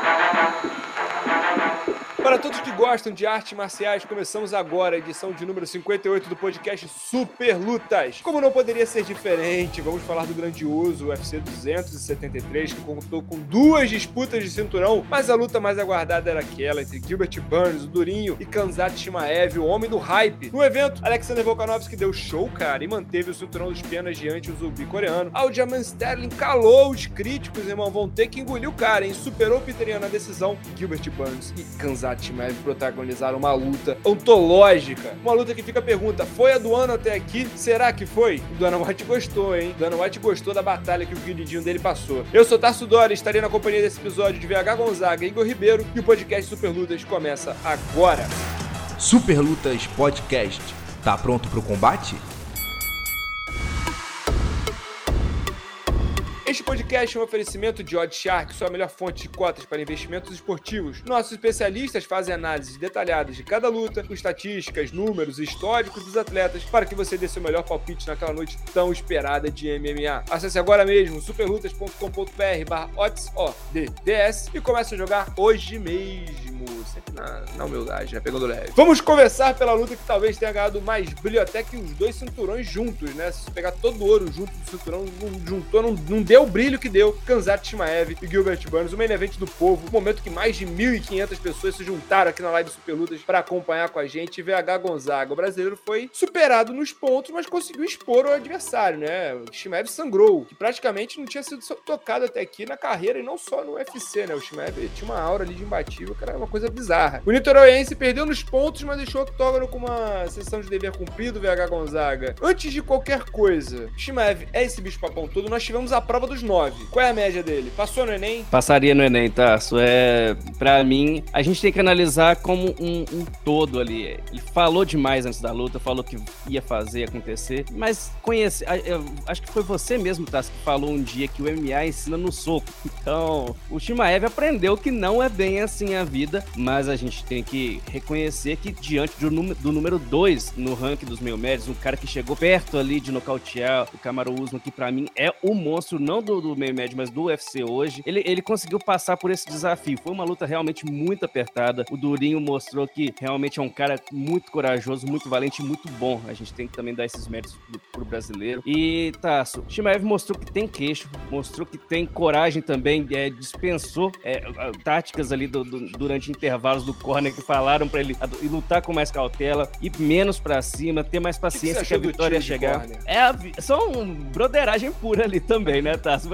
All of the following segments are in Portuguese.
Para todos que gostam de artes marciais, começamos agora a edição de número 58 do podcast Super Lutas. Como não poderia ser diferente, vamos falar do grandioso UFC 273, que contou com duas disputas de cinturão, mas a luta mais aguardada era aquela entre Gilbert Burns, o Durinho, e Kanzat Shimaev, o homem do hype. No evento, Alexander Volkanovski deu show, cara, e manteve o cinturão dos penas diante do zumbi coreano. Aljamain Sterling calou os críticos, irmão, vão ter que engolir o cara, hein? Superou o Peteriano na decisão, Gilbert Burns e Kanzat Shimaev protagonizaram uma luta ontológica. Uma luta que fica a pergunta: foi a do ano até aqui? Será que foi? O Dana White gostou, hein? O Dana White gostou da batalha que o queridinho dele passou. Eu sou Tarso Dori, estarei na companhia desse episódio de VH Gonzaga e Igor Ribeiro e o podcast Super Lutas começa agora. Super Lutas Podcast. Tá pronto pro combate? Este podcast é um oferecimento de Oddshark, sua melhor fonte de cotas para investimentos esportivos. Nossos especialistas fazem análises detalhadas de cada luta, com estatísticas, números e históricos dos atletas, para que você dê seu melhor palpite naquela noite tão esperada de MMA. Acesse agora mesmo superlutas.com.br barra odds, e comece a jogar hoje mesmo. Sempre na, na humildade, né? Pegando leve. Vamos conversar pela luta que talvez tenha ganhado mais brilho até que os dois cinturões juntos, né? Se pegar todo o ouro junto do cinturão, juntou, não, não deu o brilho que deu Kanzat Shimaev e Gilbert Burns, o main event do povo, o momento que mais de 1.500 pessoas se juntaram aqui na live Superlutas para acompanhar com a gente. VH Gonzaga, o brasileiro foi superado nos pontos, mas conseguiu expor o adversário, né? O Shimaev sangrou, que praticamente não tinha sido tocado até aqui na carreira e não só no UFC, né? O Shimaev tinha uma aura ali de imbatível, era uma coisa bizarra. O niteroiense perdeu nos pontos, mas deixou o octógono com uma sessão de dever cumprido, VH Gonzaga. Antes de qualquer coisa, Shimaev é esse bicho papão todo, nós tivemos a prova dos nove. Qual é a média dele? Passou no Enem? Passaria no Enem, tá? Isso é, pra mim, a gente tem que analisar como um, um todo ali. Ele falou demais antes da luta, falou que ia fazer acontecer, mas conhece, acho que foi você mesmo, tá? Que falou um dia que o MMA ensina no soco. Então, o Shimaev aprendeu que não é bem assim a vida, mas a gente tem que reconhecer que diante do, número 2 no ranking dos meio médios, um cara que chegou perto ali de nocautear o Camaro Usman, que para mim é o monstro, não do, do, meio médio, mas do UFC hoje, ele, ele conseguiu passar por esse desafio. Foi uma luta realmente muito apertada. O Durinho mostrou que realmente é um cara muito corajoso, muito valente e muito bom. A gente tem que também dar esses méritos pro, pro brasileiro. E, Tasso, Shimaev mostrou que tem queixo, mostrou que tem coragem também, é, dispensou é, táticas ali do, do, durante intervalos do corner que falaram para ele lutar com mais cautela, ir menos para cima, ter mais paciência que, que a vitória ia chegar. É, só um broderagem pura ali também, né, Tasso?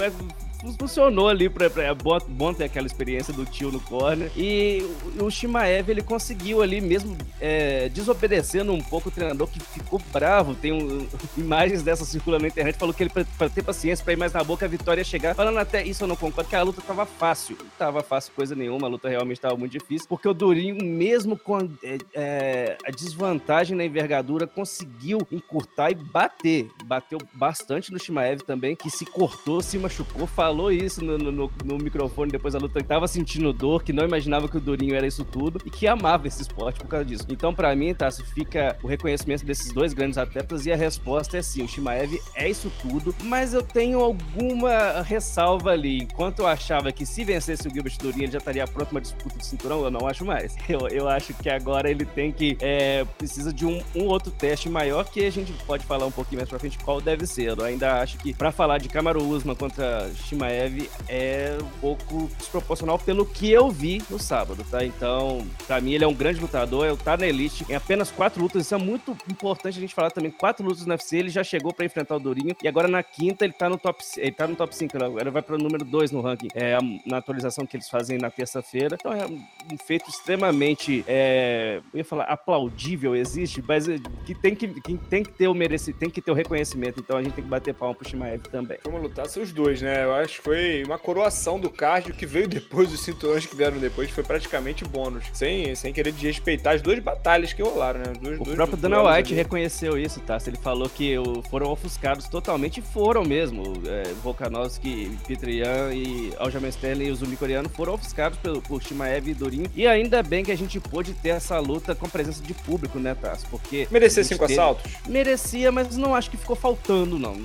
Funcionou ali pra, pra, é bom, bom ter aquela experiência do tio no corner. E o, o Shimaev, ele conseguiu ali, mesmo é, desobedecendo um pouco o treinador, que ficou bravo. Tem um, imagens dessa circulando na internet, falou que ele, pra, pra, ter paciência, pra ir mais na boca, a vitória ia chegar. Falando até isso, eu não concordo, que a luta tava fácil. Não tava fácil coisa nenhuma, a luta realmente tava muito difícil, porque o Durinho, mesmo com é, é, a desvantagem na envergadura, conseguiu encurtar e bater. Bateu bastante no Shimaev também, que se cortou, se machucou, falou falou isso no, no, no microfone depois da luta, que tava sentindo dor, que não imaginava que o Durinho era isso tudo e que amava esse esporte por causa disso. Então, para mim, Tassi, fica o reconhecimento desses dois grandes atletas e a resposta é sim, o Shimaev é isso tudo, mas eu tenho alguma ressalva ali. Enquanto eu achava que se vencesse o Gilbert Durinho, ele já estaria pronto uma disputa de cinturão, eu não acho mais. Eu, eu acho que agora ele tem que, é, precisa de um, um outro teste maior que a gente pode falar um pouquinho mais pra frente qual deve ser. Eu ainda acho que para falar de Kamaru Usman contra Shimaev Shimaev é um pouco desproporcional pelo que eu vi no sábado, tá? Então, pra mim, ele é um grande lutador, ele tá na elite em apenas quatro lutas. Isso é muito importante a gente falar também. Quatro lutas no UFC, ele já chegou para enfrentar o Durinho e agora na quinta ele tá no top, ele tá no top 5, agora vai para o número 2 no ranking, é, na atualização que eles fazem na terça-feira. Então é um feito extremamente, é, eu ia falar, aplaudível, existe, mas é, que tem que, que tem que ter o merecido, tem que ter o reconhecimento. Então a gente tem que bater palma pro Shimaev também. Vamos lutar seus dois, né? Eu acho que foi uma coroação do card. Que veio depois dos cinturões que vieram depois foi praticamente bônus. Sem, sem querer desrespeitar as duas batalhas que rolaram, né? Dois, o dois, próprio Dana White ali. reconheceu isso, tá? Ele falou que foram ofuscados totalmente, foram mesmo. É, Volkanovski, Petrian e Aljamain Sterling e o zumbi coreano foram ofuscados pelo, por Shimaev e Durin. E ainda bem que a gente pôde ter essa luta com presença de público, né, Tass? Porque. Merecia cinco teve... assaltos? Merecia, mas não acho que ficou faltando, não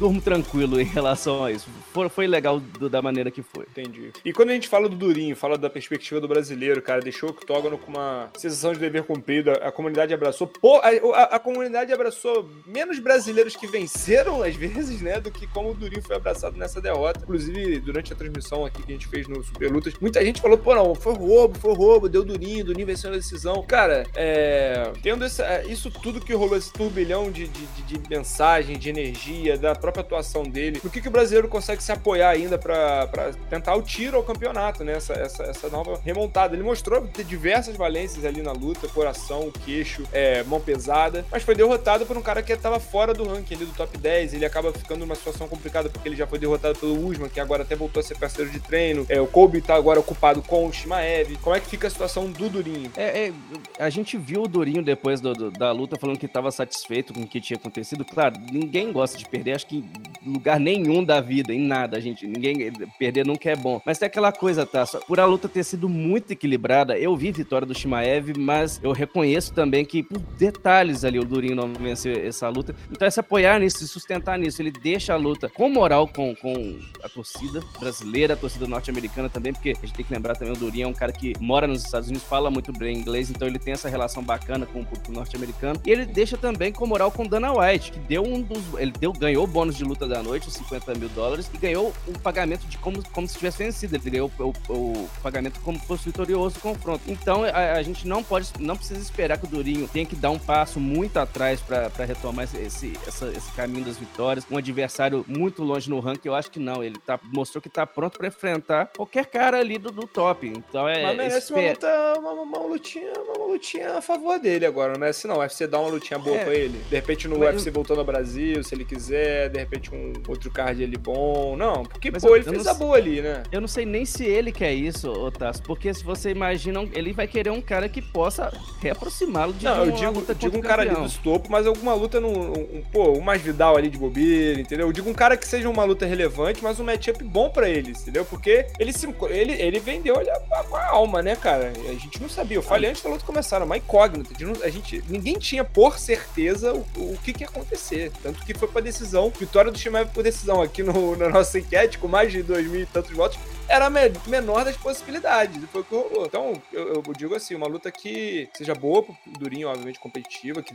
durmo tranquilo em relação a isso. Foi, foi legal do, da maneira que foi. Entendi. E quando a gente fala do Durinho, fala da perspectiva do brasileiro, cara, deixou o octógono com uma sensação de dever cumprido, a, a comunidade abraçou. Pô, a, a, a, comunidade abraçou menos brasileiros que venceram, às vezes, né, do que como o Durinho foi abraçado nessa derrota. Inclusive, durante a transmissão aqui que a gente fez no Super Lutas, muita gente falou, pô, não, foi roubo, foi roubo, deu Durinho, Durinho venceu a decisão. Cara, é, tendo essa, é, isso tudo que rolou, esse turbilhão de, de, de, de mensagem, de energia, da própria atuação dele, no que, que o brasileiro consegue se apoiar ainda para tentar o tiro ao campeonato, né? Essa, essa, essa nova remontada. Ele mostrou diversas valências ali na luta, coração, queixo, é, mão pesada, mas foi derrotado por um cara que estava fora do ranking ali do top 10. Ele acaba ficando numa situação complicada porque ele já foi derrotado pelo Usman, que agora até voltou a ser parceiro de treino. É, o Kobe tá agora ocupado com o Shimaev. Como é que fica a situação do Durinho? É, é a gente viu o Durinho depois do, do, da luta falando que estava satisfeito com o que tinha acontecido. Claro, ninguém gosta de perder, acho que lugar nenhum da vida, em nada, gente. Ninguém perder nunca é bom. Mas tem aquela coisa, tá? Por a luta ter sido muito equilibrada, eu vi vitória do Shimaev, mas eu reconheço também que por detalhes ali o Durinho não venceu essa luta. Então é se apoiar nisso, se sustentar nisso. Ele deixa a luta com moral com, com a torcida brasileira, a torcida norte-americana também, porque a gente tem que lembrar também o Durinho é um cara que mora nos Estados Unidos, fala muito bem inglês, então ele tem essa relação bacana com o público norte-americano. E ele deixa também com moral com Dana White, que deu um dos. Ele deu, ganhou o bônus de luta da noite, os 50 mil dólares, e ganhou o pagamento de como, como se tivesse vencido. Ele ganhou o, o, o pagamento como fosse vitorioso o confronto. Então a, a, gente não pode, não precisa esperar que o Durinho tenha que dar um passo muito atrás para retomar esse, essa, esse caminho das vitórias. Um adversário muito longe no ranking, eu acho que não. Ele tá, mostrou que tá pronto para enfrentar qualquer cara ali do, do top. Então é. Mas merece uma, luta, uma, uma, lutinha, uma lutinha a favor dele agora, não merece não. O UFC dá uma lutinha boa é, pra ele. De repente no UFC eu... voltando ao Brasil, se ele quiser, de repente um outro card ele bom. Não, porque, Mas pô, eu, ele eu fez a boa ali, né? Eu não sei nem se ele quer isso, Otas, porque se você imagina, ele vai querer um cara que possa reaproximá-lo de não, eu digo, digo um cara ali do estopo, mas alguma luta no. Um, pô, um mais Vidal ali de bobeira, entendeu? Eu digo um cara que seja uma luta relevante, mas um matchup bom pra ele, entendeu? Porque ele se, ele, ele vendeu ali a, a, alma, né, cara? A gente não sabia. Eu falei antes da luta começar, uma incógnita. A gente, ninguém tinha por certeza o, o que, que ia acontecer. Tanto que foi pra decisão. Vitória do Shimaev por decisão aqui no, na nossa enquete, com mais de dois mil e tantos votos era a menor das possibilidades. Foi o que rolou. Então, eu, eu, digo assim, uma luta que seja boa pro Durinho, obviamente, competitiva, que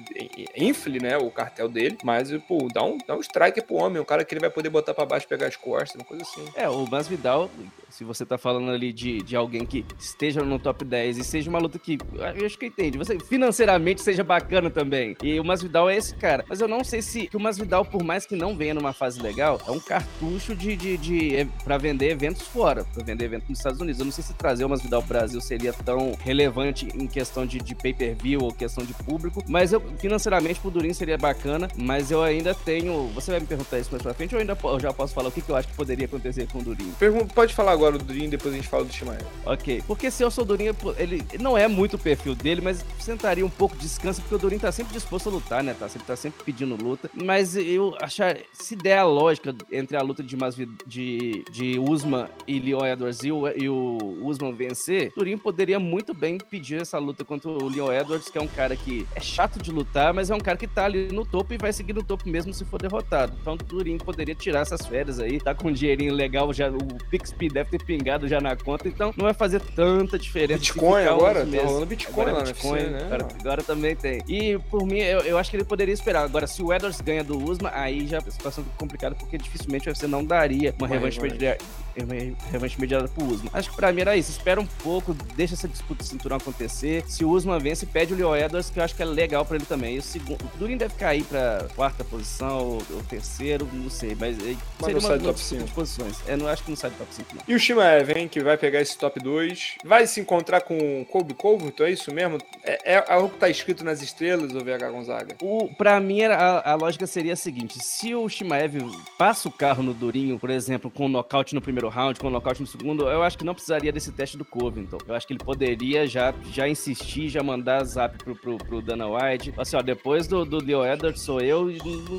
infle, né, o cartel dele, mas, pô, dá um, dá um strike pro homem, um cara que ele vai poder botar para baixo, pegar as costas, uma coisa assim. É, o Masvidal, se você tá falando ali de, de alguém que esteja no top 10 e seja uma luta que, eu acho que entende, você financeiramente seja bacana também. E o Masvidal é esse cara. Mas eu não sei se o Masvidal, por mais que não venha numa fase legal, é um cartucho de, de, de, de é, para vender eventos fora para vender evento nos Estados Unidos. Eu não sei se trazer o Masvidal ao Brasil seria tão relevante em questão de, de pay-per-view ou questão de público, mas eu, financeiramente pro Durin seria bacana, mas eu ainda tenho... Você vai me perguntar isso mais pra frente ou eu ainda eu já posso falar o que, que eu acho que poderia acontecer com o Durin? Pode falar agora do Durin, depois a gente fala do Shimaev. Ok, porque se eu sou o Durin, ele não é muito o perfil dele, mas sentaria um pouco de descanso, porque o Durin tá sempre disposto a lutar, né? Tá sempre, tá sempre pedindo luta, mas eu achar, se der a lógica entre a luta de, Masvid, de, de Usman e Leon Edwards e o, e o Usman vencer, Turin poderia muito bem pedir essa luta contra o Leon Edwards, que é um cara que é chato de lutar, mas é um cara que tá ali no topo e vai seguir no topo mesmo se for derrotado. Então Turin poderia tirar essas férias aí, tá com um dinheirinho legal, já, o PixP deve ter pingado já na conta, então não vai fazer tanta diferença. Bitcoin agora? Tá rolando Bitcoin agora, lá Bitcoin, UFC, né? Agora, agora, também tem. E por mim, eu, eu acho que ele poderia esperar. Agora, se o Edwards ganha do Usman, aí já a situação fica complicada, porque dificilmente o UFC não daria uma, revanche, imediata, uma revanche imediata pro Usman. Acho que pra mim era isso. Espera um pouco, deixa essa disputa de cinturão acontecer. Se o Usman vence, pede o Leo Edwards, que eu acho que é legal pra ele também. E o, segundo, o Durin deve cair pra quarta posição ou, ou terceiro, não sei. Mas, mas seria uma, top 5. posições. É, não acho que não sai do top 5, não. E o Shimaev, hein, que vai pegar esse top 2. Vai se encontrar com o Kobe Covington, é isso mesmo? É, é algo que tá escrito nas estrelas, o VH Gonzaga? O, pra mim, a, a lógica seria a seguinte. Se o Shimaev passa o carro no Durinho, por exemplo, com um nocaute no primeiro round, com nocaute no segundo, eu acho que não precisaria desse teste do Covington. Eu acho que ele poderia já, já insistir, já mandar zap pro, pro, pro Dana White. Assim, ó, depois do, do Leo Edwards sou eu,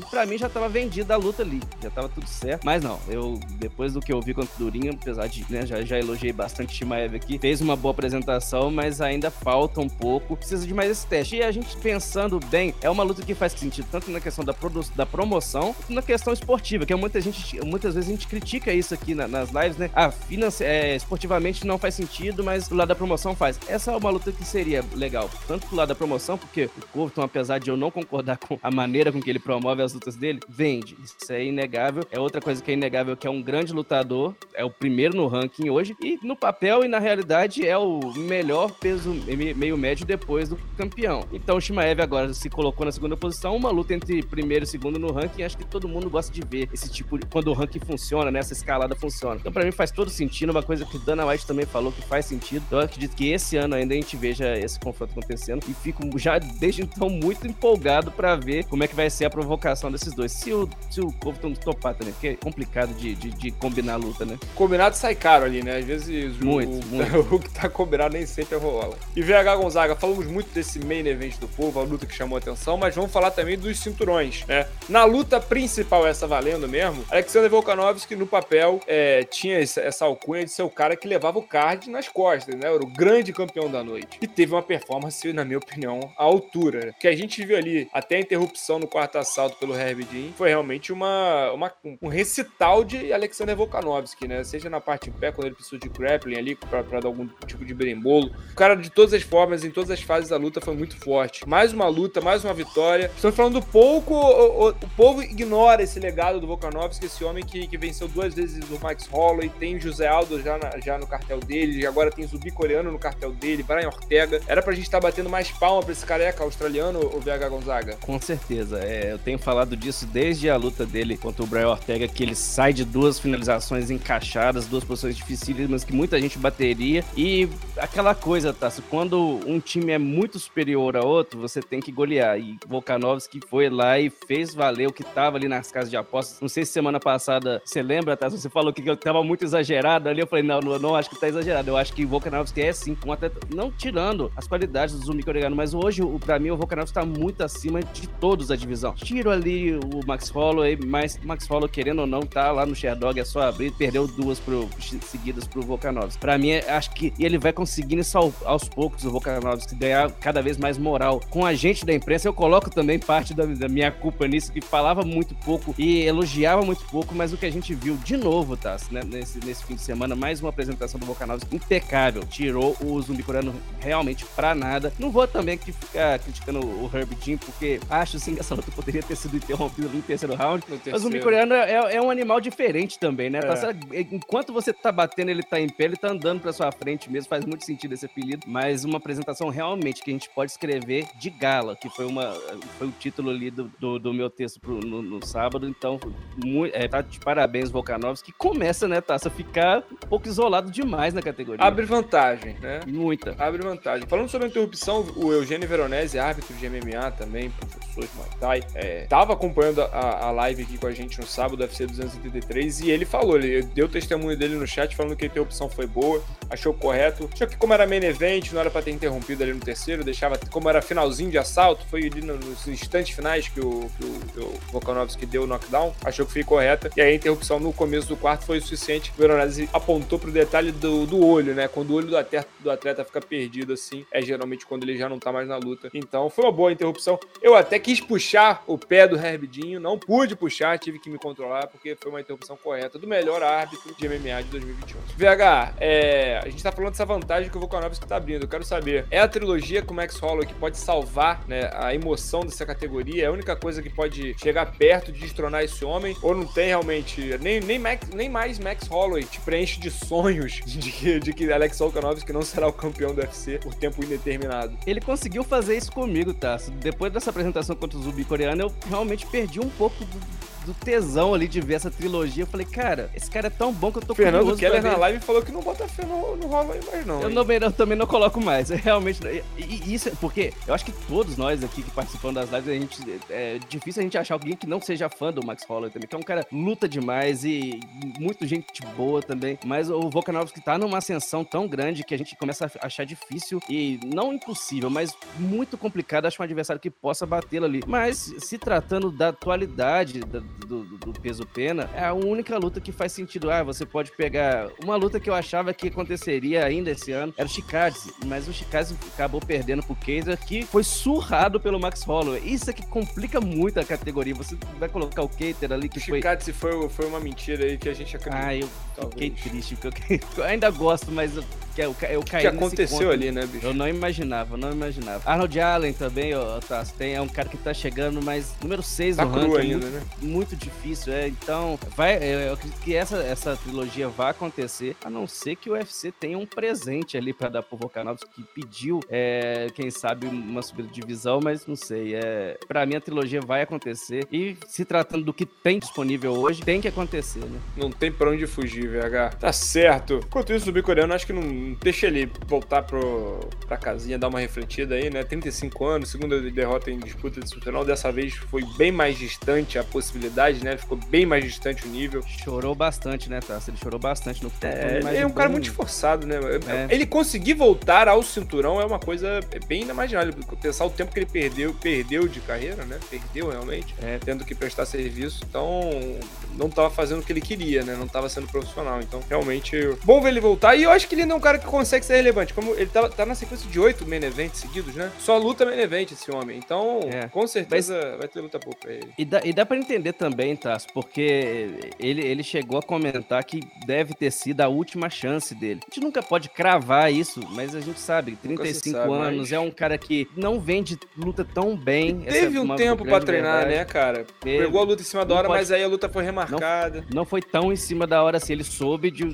pra mim já tava vendida a luta ali, já tava tudo certo. Mas não, eu, depois do que eu vi contra o Durinho, apesar de, né, já, já elogiei bastante o Shimaev aqui, fez uma boa apresentação, mas ainda falta um pouco, precisa de mais esse teste. E a gente pensando bem, é uma luta que faz sentido tanto na questão da, da promoção, quanto na questão esportiva, que é muita gente, muitas vezes a gente critica isso aqui na, nas lives, né? Ah, é, esportivamente não faz sentido, mas do lado da promoção faz. Essa é uma luta que seria legal, tanto do lado da promoção, porque o Covington, apesar de eu não concordar com a maneira com que ele promove as lutas dele, vende. Isso é inegável. É outra coisa que é inegável, que é um grande lutador, é o primeiro no ranking hoje, e no papel e na realidade é o melhor peso meio médio depois do campeão. Então o Shimaev agora se colocou na segunda posição, uma luta entre primeiro e segundo no ranking, acho que todo mundo gosta de ver esse tipo de, quando o ranking funciona, né, essa escalada funciona. Então para mim faz todo sentido, uma coisa que Dana White também falou que faz sentido. Eu acredito que esse ano ainda a gente veja esse confronto acontecendo e fico já desde então muito empolgado para ver como é que vai ser a provocação desses dois. Se o, se o Covington topar também, porque é complicado de, de, de combinar a luta, né? Combinado sai caro ali, né? Às vezes muito, o, muito. o que tá combinado nem sempre rola. E VH Gonzaga, falamos muito desse main event do povo, a luta que chamou atenção, mas vamos falar também dos cinturões, né? Na luta principal, essa valendo mesmo, Alexander Volkanovski no papel é, tinha essa alcunha de ser o cara que levava o card nas costas, né? Era o grande campeão da noite. E teve uma performance, na minha opinião, à altura. Que a gente viu ali, até a interrupção no quarto assalto pelo Herbie Dean, foi realmente uma, uma, um recital de Alexander Volkanovski, né? Seja na parte em pé, quando ele precisou de grappling ali, pra, pra dar algum tipo de berimbolo. O cara, de todas as formas, em todas as fases da luta, foi muito forte. Mais uma luta, mais uma vitória. Estamos falando pouco, o, o, o povo ignora esse legado do Volkanovski, esse homem que, que venceu duas vezes o Max Holloway, tem José Aldo já, na, já no cartel dele, agora tem Zubi coreano no cartel dele, Brian Ortega. Era pra gente estar tá batendo mais palma pra esse careca australiano, o VH Gonzaga? Com certeza. É, eu tenho falado disso desde a luta dele contra o Brian Ortega, que ele sai de duas finalizações encaixadas, duas posições dificílimas que muita gente bateria. E aquela coisa, Tassi, quando um time é muito superior a outro, você tem que golear. E Volkanovski foi lá e fez valer o que tava ali nas casas de apostas. Não sei se semana passada você lembra, Tassi, você falou que eu tava muito exagerado ali. Eu falei, não, não, não acho que tá exagerado. Eu acho que Volkanovski é sim um atleta, não tirando as qualidades do Zumi Coreano, mas hoje, o, pra mim, o Volkanovski tá muito acima de todos da divisão. Tiro ali o Max Holloway, mas Max Holloway, querendo ou não, tá lá no Sherdog, é só abrir, perdeu duas pro, seguidas pro Volkanovski. Pra mim, acho que ele vai conseguindo isso aos poucos, o Volkanovski, ganhar cada vez mais moral. Com a gente da imprensa, eu coloco também parte da, da minha culpa nisso, que falava muito pouco e elogiava muito pouco, mas o que a gente viu de novo, tá, né, nesse, nesse fim de semana, mais uma apresentação do Volkanovski impecável. Tirou o zumbi coreano realmente pra nada. Não vou também aqui ficar criticando o Herb Jean, porque acho sim que essa luta poderia ter sido interrompida no terceiro round. No terceiro. Mas o zumbi coreano é, é, um animal diferente também, né? Tá é. Tá, enquanto você tá batendo, ele tá em pé, ele tá andando pra sua frente mesmo. Faz muito sentido esse apelido. Mas uma apresentação realmente que a gente pode escrever de gala, que foi, uma, foi o título ali do, do, do meu texto pro, no, no, sábado. Então, muito, é, tá de parabéns, Volkanovski, que começa, né, Taça, ficar um pouco isolado demais na categoria. Abre vantagem, né? Muita. Abre vantagem. Falando sobre a interrupção, o Eugênio Veronese, árbitro de MMA também, professor de Muay Thai, é, tava acompanhando a, a live aqui com a gente no sábado, UFC 283, e ele falou, ele deu testemunho dele no chat falando que a interrupção foi boa, achou correto. Achou que como era main event, não era pra ter interrompido ali no terceiro, deixava, como era finalzinho de assalto, foi ali nos instantes finais que o, que o, que o Volkanovski deu o knockdown, achou que foi correta, e aí a interrupção no começo do quarto foi o suficiente. O Veronese apontou pro detalhe do, do olho, né? Quando o olho do atleta, do atleta fica perdido assim, é geralmente quando ele já não tá mais na luta. Então foi uma boa interrupção. Eu até quis puxar o pé do Herbidinho, não pude puxar, tive que me controlar, porque foi uma interrupção correta do melhor árbitro de MMA de 2021. VH, é, a gente tá falando dessa vantagem que o Volkanovski tá abrindo. Eu quero saber, é a trilogia com o Max Holloway que pode salvar né, a emoção dessa categoria? É a única coisa que pode chegar perto de destronar esse homem? Ou não tem realmente, nem, nem, Max, nem mais Max Holloway te preenche de sonhos de que, de que Alex Volkanovski não será o campeão do UFC por tempo indeterminado? Ele conseguiu fazer isso comigo, tá? Depois dessa apresentação contra o Zubi coreano, eu realmente perdi um pouco do do tesão ali de ver essa trilogia. Eu falei, cara, esse cara é tão bom que eu tô Fernando Keller na live falou que não bota fé no, no Holloway mais, não. Eu, não, eu também não coloco mais. É realmente. E, isso é porque eu acho que todos nós aqui que participam das lives, a gente. É difícil a gente achar alguém que não seja fã do Max Holloway também, que é um cara luta demais e muito gente boa também. Mas o Volkanovski tá numa ascensão tão grande que a gente começa a achar difícil e não impossível, mas muito complicado achar um adversário que possa batê-lo ali. Mas se tratando da atualidade do, do, do peso pena, é a única luta que faz sentido. Ah, você pode pegar uma luta que eu achava que aconteceria ainda esse ano, era o Chikadze, mas o Chikadze acabou perdendo pro Kaiser, que foi surrado pelo Max Holloway. Isso é que complica muito a categoria. Você vai colocar o Keiter ali que o foi... Chikadze foi, foi uma mentira aí que a gente acredita. Ah, eu Talvez. fiquei triste, porque eu, eu ainda gosto, mas eu, eu, eu caí O que aconteceu ali, né, bicho? Eu não imaginava, não imaginava. Arnold Allen também, ó, tá, tem, é um cara que tá chegando, mas número 6 tá no ranking, ainda, muito, né? muito difícil, é. Então, vai, eu acredito que essa, essa trilogia vai acontecer, a não ser que o UFC tenha um presente ali para dar pro Volkanovski, que pediu, é, quem sabe, uma subida de divisão, mas não sei. É, para mim, a trilogia vai acontecer. E se tratando do que tem disponível hoje, tem que acontecer, né? Não tem pra onde fugir, VH. Tá certo. Enquanto isso, o bicoreano acho que não deixa ele voltar pro, pra casinha, dar uma refletida aí, né? 35 anos, segunda derrota em disputa de final. Dessa vez foi bem mais distante a possibilidade, né? Ficou bem mais distante o nível. Chorou bastante, né, Tassi? Ele chorou bastante no é, Ele é um cara muito esforçado, né? É. Ele conseguir voltar ao cinturão é uma coisa bem inimaginável. Pensar o tempo que ele perdeu, perdeu de carreira, né? Perdeu realmente, é. tendo que prestar serviço. Então, não tava fazendo o que ele queria, né? Não tava sendo profissional. Então, realmente, bom ver ele voltar. E eu acho que ele não é um cara que consegue ser relevante. Como ele tá, tá na sequência de oito main events seguidos, né? Só luta main event esse homem. Então, é. com certeza Mas... vai ter luta boa pra ele. E dá, e dá pra entender também, Tasso, porque ele, ele chegou a comentar que deve ter sido a última chance dele. A gente nunca pode cravar isso, mas a gente sabe, 35 sabe, anos, mas... é um cara que não vem de luta tão bem. Teve um tempo para treinar, verdade. né, cara? Teve. Pegou a luta em cima da hora, pode... mas aí a luta foi remarcada. Não, não, foi tão em cima da hora assim, ele soube de.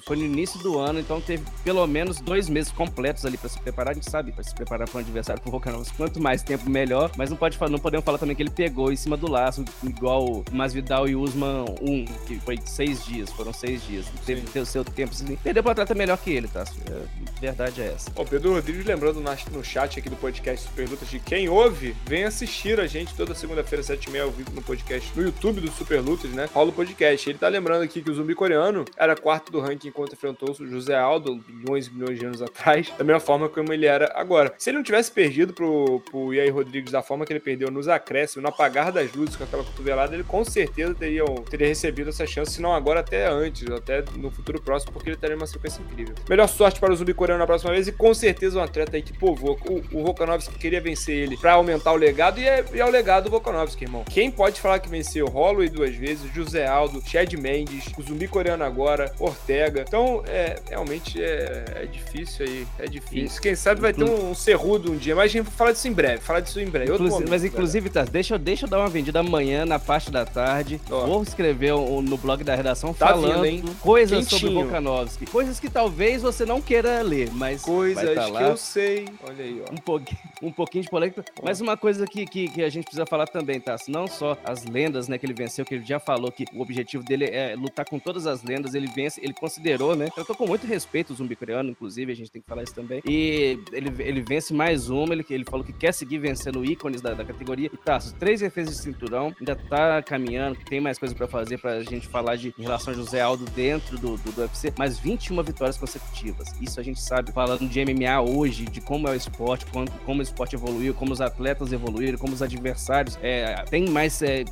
Foi no início do ano, então teve pelo menos dois meses completos ali para se preparar. A gente sabe, para se preparar para um adversário pro Volkanovski, quanto mais tempo, melhor. Mas não pode não podemos falar também que ele pegou em cima do laço, igual Masvidal e Usman 1, que foi seis dias, foram seis dias. Teve o seu tempo, assim, perdeu pro atleta melhor que ele, tá? A verdade é essa. Ó, Pedro Rodrigues lembrando no chat aqui do podcast Super Lutas de quem ouve, vem assistir a gente toda segunda-feira, 7h30 ao vivo no podcast no YouTube do Super Lutas, né? Rola o podcast. Ele tá lembrando aqui que o zumbi coreano era quarto do ranking enquanto enfrentou o José Aldo, milhões e milhões de anos atrás, da mesma forma como ele era agora. Se ele não tivesse perdido pro, pro Yair Rodrigues da forma que ele perdeu nos acréscimos, no apagar das luzes com aquela cotovelada, ele com certeza teria, teria recebido essa chance, se não agora, até antes, até no futuro próximo, porque ele teria uma sequência incrível. Melhor sorte para o zumbi coreano na próxima vez e com certeza um atleta aí que povoa. O, o Volkanovski queria vencer ele para aumentar o legado e é, e é o legado do Volkanovski, irmão. Quem pode falar que venceu Holloway duas vezes, José Aldo, Chad Mendes, o zumbi coreano agora, Ortega. Então, é, realmente é, é difícil aí. É difícil. Quem sabe vai ter um, um cerrudo um dia, mas a gente vai falar disso em breve. Falar disso em breve. Inclusive, momento, mas inclusive, tá, deixa, deixa eu dar uma vendida amanhã na parte da tarde. Ó. Vou escrever um, no blog da redação tá falando vindo, coisas Quentinho. sobre Volkanovski. Coisas que talvez você não queira ler, mas. Coisas tá que eu sei. Olha aí, ó. Um pouquinho, um pouquinho de polêmica. Ó. Mas uma coisa que, que, que, a gente precisa falar também, tá? Não só as lendas, né, que ele venceu, que ele já falou que o objetivo dele é lutar com todas as lendas. Ele vence, ele considerou, né? Eu tô com muito respeito o zumbi coreano, inclusive, a gente tem que falar isso também. E ele, ele vence mais uma, ele, ele falou que quer seguir vencendo ícones da, da categoria. E tá, três defesas de cinturão, ainda tá caminhando, tem mais coisa para fazer pra gente falar de em relação a José Aldo dentro do, do, do UFC, mas 21 vitórias consecutivas. Isso a gente sabe, falando de MMA hoje, de como é o esporte, como, como o esporte evoluiu, como os atletas evoluíram, como os adversários é, tem mais é,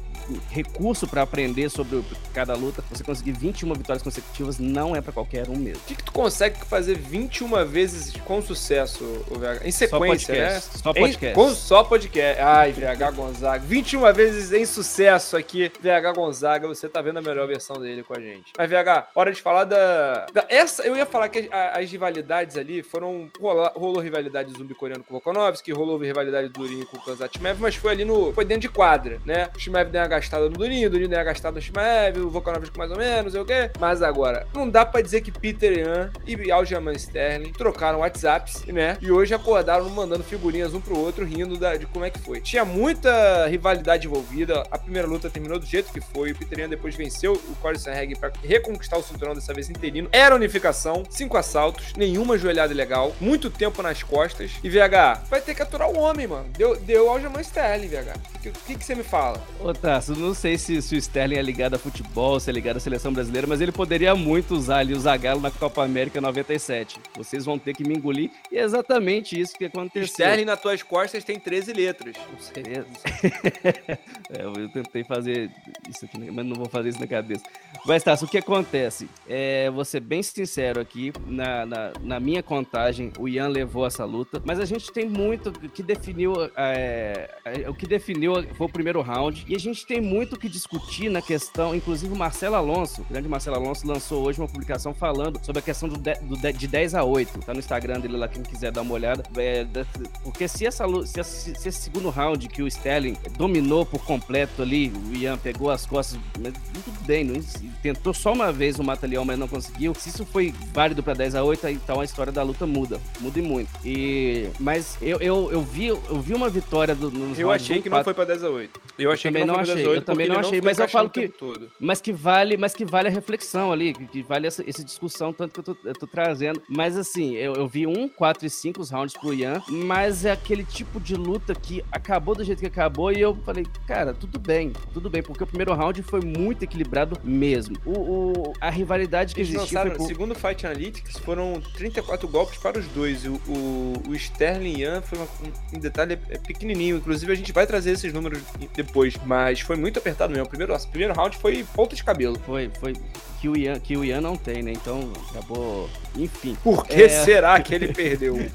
recurso para aprender sobre cada luta. Você conseguir 21 vitórias consecutivas não é para qualquer um mesmo. O que, que, tu consegue fazer 21 vezes com sucesso, o VH? Em sequência, né? Só podcast. Em, com, só podcast. Ai, VH Gonzaga. 21 vezes em sucesso aqui. VH Gonzaga, você tá vendo a melhor versão dele com a gente. Mas, VH, hora de falar da. da essa, eu ia falar que as, as rivalidades ali foram. Rolou, rolou rivalidade zumbi coreano com o Volkanovski, rolou rivalidade do Durinho com o Kanzatmev, mas foi ali no. Foi dentro de quadra, né? O Shimev deu uma gastada no Durinho, o Durinho deu uma gastada no Shimev, o Volkanovski mais ou menos, sei o quê. Mas agora, não dá pra dizer que Peter Yan e Aljamain Sterling trocaram WhatsApps, né? E hoje acordaram mandando figurinhas um pro outro, rindo da, de como é que foi. Tinha muita rivalidade envolvida. A primeira luta terminou do jeito que foi. O Peter Yan depois venceu o Corey Sanhagen pra reconquistar o cinturão dessa vez interino. Era unificação, cinco assaltos, nenhuma joelhada legal, muito tempo nas costas. E VH, vai ter que aturar o homem, mano. Deu, deu Aljamain Sterling, VH. O que, que, que, você me fala? Ô, Tasso, não sei se, se o Sterling é ligado a futebol, se é ligado à seleção brasileira, mas ele poderia muito usar ali o Zagallo na Copa América 97. Vocês vão ter que me engolir. E é exatamente isso que aconteceu. Sterling nas tuas costas tem 13 letras. Sei. é, eu tentei fazer isso aqui, mas não vou fazer isso na cabeça. Mas, Tasso, o que acontece? É, vou ser bem sincero aqui, na, na, na minha contagem, o Ian levou essa luta, mas a gente tem muito que definiu, é, é, o que definiu foi o primeiro round, e a gente tem muito que discutir na questão, inclusive o Marcelo Alonso, o grande Marcelo Alonso lançou hoje uma publicação falando sobre a questão do de, do de, de 10 a 8, tá no Instagram dele lá, quem quiser dar uma olhada, é, porque se, essa, se, se, esse segundo round que o Sterling dominou por completo ali, o Ian pegou as costas, mas tudo bem, não, tentou só uma vez o Mata-Leão, mas não conseguiu, se isso foi válido para 10 a 8, então a história da luta muda, muda e muito. E, mas eu, eu, eu, vi, eu vi uma vitória do, nos Eu achei que não foi para 10 a 8. Eu achei também que não, não achei. Eu também não achei, mas eu falo que mas que vale, mas que vale a reflexão ali, que vale essa, essa discussão tanto que eu tô, eu tô trazendo. Mas assim, eu, eu, vi um, quatro e cinco os rounds pro Ian, mas é aquele tipo de luta que acabou do jeito que acabou e eu falei, cara, tudo bem, tudo bem, porque o primeiro round foi muito equilibrado mesmo. O, o a rivalidade que existiu lançaram, por... segundo Fight Analytics, foram 34 golpes para os dois. O, o, o Sterling Ian foi um, um detalhe é pequenininho, inclusive a gente vai trazer esses números depois, mas foi muito apertado mesmo. O primeiro, o primeiro round foi ponta de cabelo. Foi, foi que o Ian, que o Ian não tem, né? Então acabou. Enfim. Por que é... será que ele perdeu?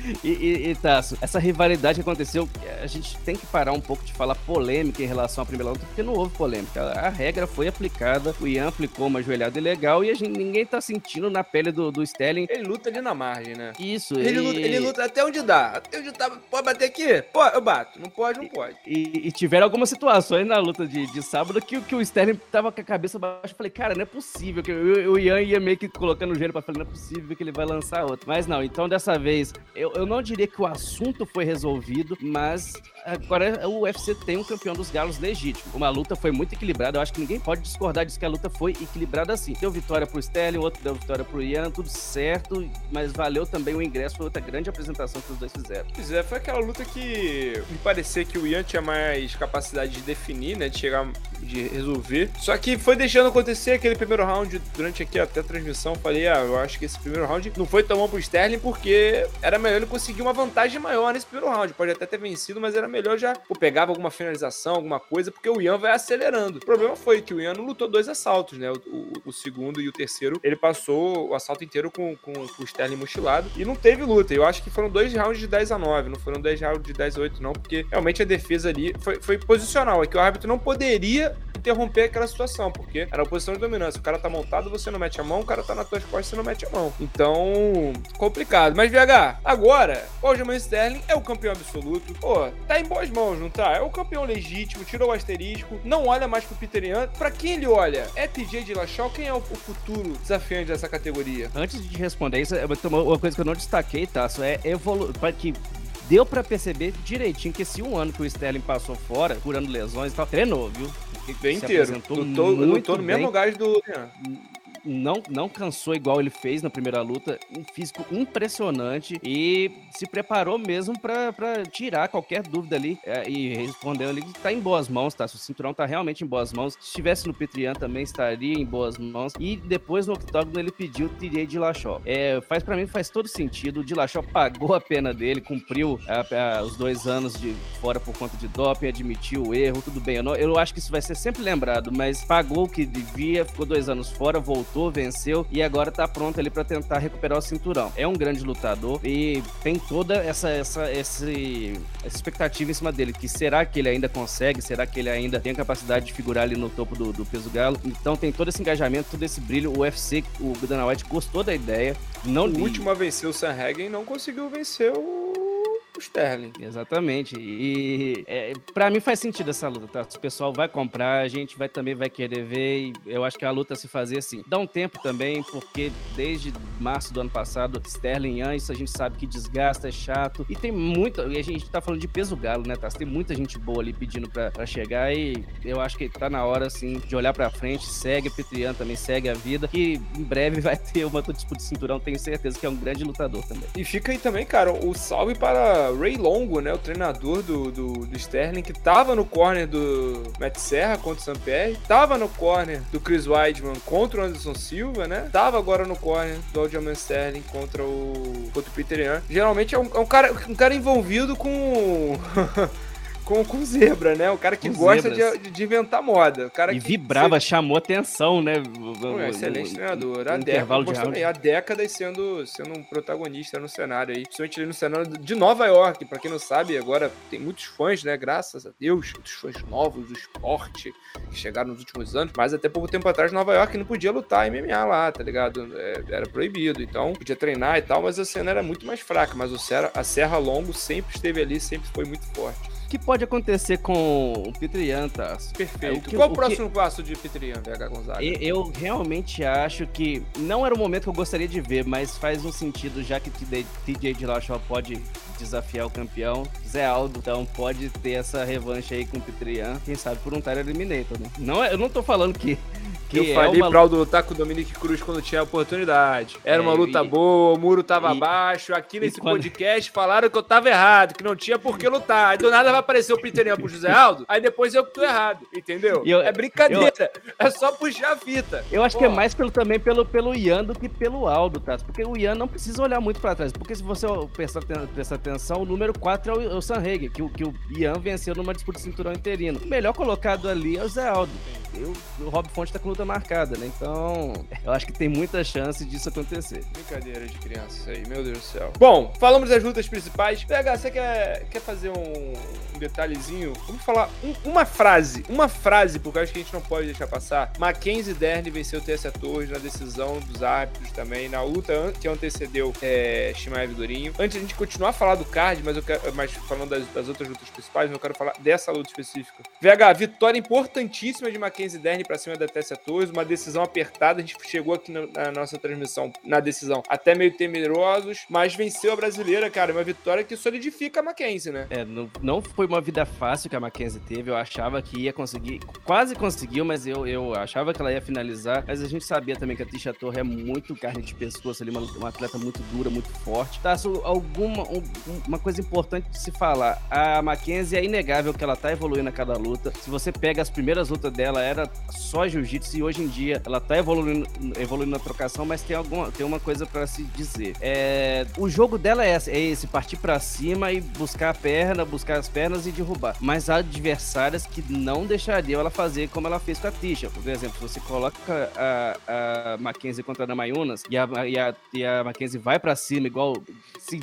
E, e, e Tasso, essa rivalidade que aconteceu, a gente tem que parar um pouco de falar polêmica em relação à primeira luta, porque não houve polêmica. A, a regra foi aplicada, o Ian aplicou uma joelhada ilegal e a gente, ninguém tá sentindo na pele do, do Sterling. Ele luta ali na margem, né? Isso. Ele, e... luta, ele luta até onde dá. Até onde tá. Pode bater aqui? Pode, eu bato. Não pode, não pode. E, e tiveram algumas situações na luta de, de sábado que, que o Sterling tava com a cabeça baixa. Eu falei, cara, não é possível. que O Ian ia meio que colocando o gênero pra falar, não é possível que ele vai lançar outro. Mas não, então dessa vez, eu, eu não diria que o assunto foi resolvido, mas agora o UFC tem um campeão dos galos legítimo. Uma luta foi muito equilibrada, eu acho que ninguém pode discordar disso que a luta foi equilibrada assim. Deu vitória pro Sterling, outro deu vitória pro Ian, tudo certo, mas valeu também o ingresso, foi outra grande apresentação que os dois fizeram. Pois é, foi aquela luta que me parecia que o Ian tinha mais capacidade de definir, né, de chegar, de resolver. Só que foi deixando acontecer aquele primeiro round durante aqui até a transmissão, falei, ah, eu acho que esse primeiro round não foi tão bom pro Sterling porque era melhor ele conseguir uma vantagem maior nesse primeiro round. Pode até ter vencido, mas era melhor já ou pegava alguma finalização, alguma coisa, porque o Ian vai acelerando. O problema foi que o Ian não lutou dois assaltos, né? O, o, o segundo e o terceiro, ele passou o assalto inteiro com, com, com, o Sterling mochilado e não teve luta. Eu acho que foram dois rounds de 10 a 9, não foram dois rounds de 10 a 8, não, porque realmente a defesa ali foi, foi posicional. É que o árbitro não poderia interromper aquela situação, porque era a posição de dominância. O cara tá montado, você não mete a mão, o cara tá nas tuas costas, você não mete a mão. Então, complicado. Mas, VH, agora, o Aljamain Sterling é o campeão absoluto. Pô, tá em boas mãos, não tá? É o campeão legítimo, tirou o asterisco, não olha mais pro Peter Yan. Pra quem ele olha? É TJ de Lachal? Quem é o futuro desafiante dessa categoria? Antes de responder isso, uma coisa que eu não destaquei, tá? Só é evoluir. que deu para perceber direitinho que esse um ano que o Sterling passou fora, curando lesões e tal, treinou, viu? Bem inteiro. Lutou, lutou no mesmo lugar do não, não cansou igual ele fez na primeira luta, um físico impressionante e se preparou mesmo para tirar qualquer dúvida ali é, e respondeu ali que tá em boas mãos, tá? Se o cinturão tá realmente em boas mãos, se estivesse no Petrian também estaria em boas mãos e depois no octógono ele pediu TJ de Lachó. É, faz para mim faz todo sentido, o de Lachó pagou a pena dele, cumpriu a, a, os dois anos de fora por conta de doping, admitiu o erro, tudo bem. Eu, não, eu acho que isso vai ser sempre lembrado, mas pagou o que devia, ficou dois anos fora, voltou lutou, venceu e agora tá pronto ali para tentar recuperar o cinturão. É um grande lutador e tem toda essa, essa, esse, essa expectativa em cima dele, que será que ele ainda consegue, será que ele ainda tem a capacidade de figurar ali no topo do, do peso galo. Então tem todo esse engajamento, todo esse brilho. O UFC, o Dana White gostou da ideia. Não o último a vencer o Sam Hagen não conseguiu vencer o pro Sterling. Exatamente. E é, para mim faz sentido essa luta, tá? O pessoal vai comprar, a gente vai também vai querer ver e eu acho que a luta se fazer assim. Dá um tempo também, porque desde março do ano passado, Sterling Young, isso a gente sabe que desgasta, é chato. E tem muito, e a gente tá falando de peso galo, né, tá? Tem muita gente boa ali pedindo pra, pra chegar e eu acho que tá na hora, assim, de olhar pra frente, segue a Petrian também, segue a vida, que em breve vai ter uma disputa de cinturão, tenho certeza que é um grande lutador também. E fica aí também, cara, o salve para Ray Longo, né, o treinador do, do, do Sterling, que tava no corner do Matt Serra contra o Sampierre, tava no corner do Chris Weidman contra o Anderson Silva, né, tava agora no corner do Aljamain Sterling contra o, contra o Peter Yan. Geralmente é um, é um, cara, um cara envolvido com... com, com zebra, né? O cara que com gosta de, de, inventar moda. O cara e que vibrava, chamou atenção, né? Um excelente treinador. A, década, também, há décadas sendo, sendo um protagonista no cenário aí. Principalmente ali no cenário de Nova York. Pra quem não sabe, agora tem muitos fãs, né? Graças a Deus, muitos fãs novos do esporte que chegaram nos últimos anos. Mas até pouco tempo atrás, Nova York não podia lutar MMA lá, tá ligado? É, era proibido. Então, podia treinar e tal, mas a cena era muito mais fraca. Mas o Serra, a Serra Longo sempre esteve ali, sempre foi muito forte que pode acontecer com o Peter? Perfeito. É, o que, Qual o, o próximo que... passo de Peter VH Gonzaga? Eu, realmente acho que não era o momento que eu gostaria de ver, mas faz um sentido, já que TJ Dillashaw pode desafiar o campeão, Zé Aldo, então pode ter essa revanche aí com o Peter Yan, quem sabe por um Tyler Eliminator, né? Não, é, eu não tô falando que que eu é falei uma... pra Aldo lutar com o Dominique Cruz quando tinha a oportunidade. Era é, uma luta e... boa, o muro tava e... baixo. Aqui nesse quando... podcast falaram que eu tava errado, que não tinha por que lutar. Aí do nada vai aparecer o Peter Ian pro José Aldo, aí depois eu que tô errado, entendeu? Eu... É brincadeira, eu... é só puxar a fita. Eu acho Pô. que é mais pelo, também pelo, pelo Ian do que pelo Aldo, tá? Porque o Ian não precisa olhar muito pra trás, porque se você prestar, prestar atenção, o número 4 é o, é o Sanreg, que, que o Ian venceu numa disputa de cinturão interino. O melhor colocado ali é o Zé Aldo. Eu, o Rob Fonte tá com luta marcada, né? Então, eu acho que tem muita chance disso acontecer. Brincadeira de criança isso aí, meu Deus do céu. Bom, falamos das lutas principais. PH, você quer, quer fazer um, um detalhezinho? Vamos falar um, uma frase, uma frase, porque acho que a gente não pode deixar passar. Mackenzie Dern venceu Tessa Torres na decisão dos árbitros também, na luta que antecedeu é, Shimaev Durinho. Antes de a gente continuar a falar do card, mas eu quero, mas falando das, das outras lutas principais, eu quero falar dessa luta específica. VH, vitória importantíssima de Mackenzie Dern pra cima da Tessa Torres, uma decisão apertada. A gente chegou aqui na, na nossa transmissão, na decisão, até meio temerosos, mas venceu a brasileira, cara. Uma vitória que solidifica a Mackenzie, né? É, não, não foi uma vida fácil que a Mackenzie teve. Eu achava que ia conseguir, quase conseguiu, mas eu, eu achava que ela ia finalizar. Mas a gente sabia também que a Tisha Torre é muito carne de pescoço ali, uma, uma atleta muito dura, muito forte. Tá, alguma um, uma coisa importante de se falar. A Mackenzie é inegável que ela tá evoluindo a cada luta. Se você pega as primeiras lutas dela, era só jiu-jitsu hoje em dia ela tá evoluindo, evoluindo na trocação, mas tem, alguma, tem uma coisa para se dizer. É, o jogo dela é esse, é esse partir para cima e buscar a perna, buscar as pernas e derrubar. Mas há adversárias que não deixariam ela fazer como ela fez com a Tisha. Por exemplo, você coloca a, a Mackenzie contra a Damayunas e a, e a, e a Mackenzie vai para cima, igual se,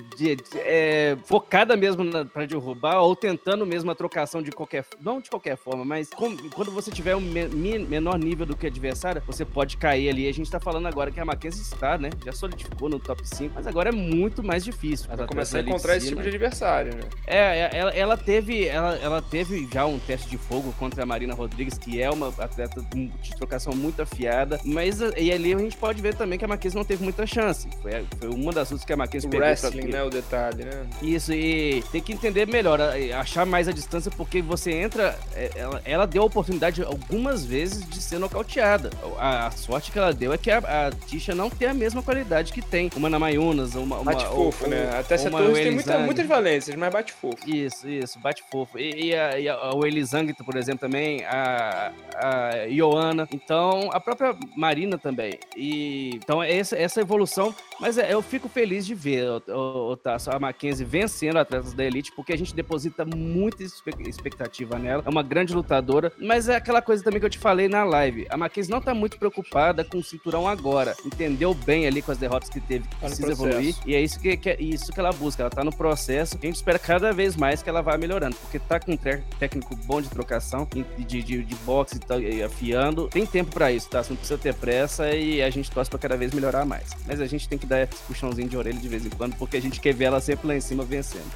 é, focada mesmo para derrubar ou tentando mesmo a trocação de qualquer não de qualquer forma, mas com, quando você tiver um me, menor nível do que o adversário, você pode cair ali. A gente tá falando agora que a Mackenzie está, né? Já solidificou no top 5, mas agora é muito mais difícil. Vai começar a encontrar esse tipo de adversário, né? É, é, ela, ela teve ela, ela teve já um teste de fogo contra a Marina Rodrigues, que é uma atleta de trocação muito afiada, mas e ali a gente pode ver também que a Mackenzie não teve muita chance. Foi, foi uma das lutas que a Mackenzie o pegou. wrestling, né? O detalhe, né? Isso, e tem que entender melhor, achar mais a distância, porque você entra. É, ela, ela deu a oportunidade algumas vezes de ser nocauteada. A, a sorte que ela deu é que a, a Tisha não tem a mesma qualidade que tem uma na Mayunas, uma. uma bate fofo, ou, né? Até essa torre tem muita, muitas valências, mas bate fofo. Isso, isso, bate fofo. E, e, a, e a, o Elisang, por exemplo, também, a, a Ioana. Então, a própria Marina também. E, então, essa, essa evolução. Mas é, eu fico feliz de ver o, o, o Tasso, a Mackenzie vencendo atletas da Elite, porque a gente deposita muita expectativa nela. É uma grande lutadora, mas é aquela coisa também que eu te falei na live. A Mackenzie não tá muito preocupada com o cinturão agora. Entendeu bem ali com as derrotas que teve, que tá precisa evoluir. E é isso que, que, é isso que ela busca. Ela tá no processo. A gente espera cada vez mais que ela vá melhorando, porque tá com um técnico bom de trocação, de, de, de boxe tá, afiando. Tem tempo para isso, tá? Você não precisa ter pressa e a gente torce pra cada vez melhorar mais. Mas a gente tem que dar esse puxãozinho de orelha de vez em quando, porque a gente quer ver ela sempre lá em cima vencendo.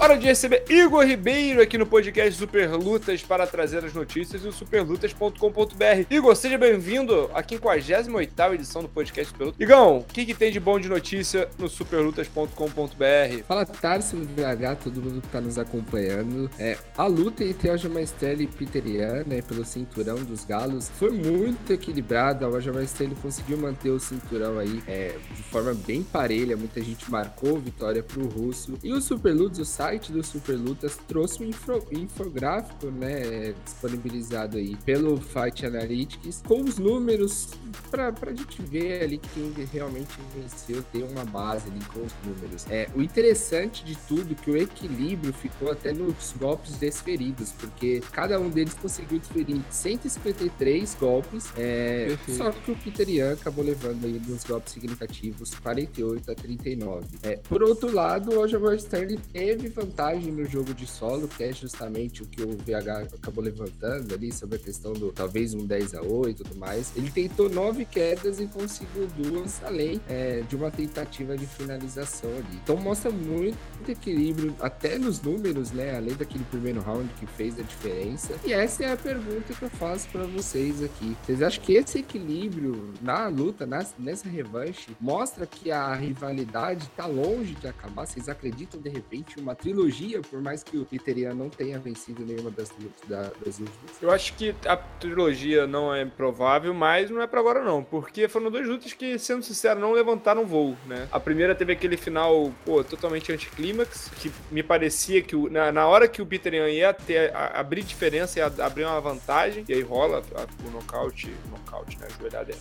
Hora de receber Igor Ribeiro aqui no podcast Super Lutas para trazer as notícias do superlutas.com.br. Igor, seja bem-vindo à 58 edição do podcast Super Lutas. Igão, o que, que, tem de bom de notícia no superlutas.com.br? Fala Tarso no VH, todo mundo que está nos acompanhando. É, a luta entre Aljamain Sterling e Peter Yan, né, pelo cinturão dos galos, foi muito equilibrada. O Aljamain Sterling conseguiu manter o cinturão aí é, de forma bem parelha. Muita gente marcou vitória para o russo. E o Super Lutas, o site do Super Lutas trouxe um info, infográfico, né, disponibilizado aí pelo Fight Analytics, com os números para a gente ver ali quem realmente venceu, ter uma base ali com os números. É, o interessante de tudo é que o equilíbrio ficou até nos golpes desferidos, porque cada um deles conseguiu desferir 153 golpes, é, só que o Peter Yan acabou levando aí nos golpes significativos 48 a 39. É, por outro lado, o Ojabor Sterling teve vantagem no jogo de solo, que é justamente o que o VH acabou levantando ali sobre a questão do talvez um 10 a 8 e tudo mais. Ele tentou nove quedas e conseguiu duas, além é, de uma tentativa de finalização ali. Então mostra muito equilíbrio, até nos números, né? Além daquele primeiro round que fez a diferença. E essa é a pergunta que eu faço para vocês aqui. Vocês acham que esse equilíbrio na luta, nessa revanche, mostra que a rivalidade está longe de acabar? Vocês acreditam de repente uma trilogia, por mais que o Peter não tenha vencido nenhuma das, últimas. Eu acho que a trilogia não é provável, mas não é para agora não, porque foram duas lutas que, sendo sincero, não levantaram voo, né? A primeira teve aquele final, pô, totalmente anticlímax, que me parecia que o, na, na hora que o Peter ia ter, a, abrir diferença, ia abrir uma vantagem, e aí rola a, o nocaute, nocaute, né? A joelhada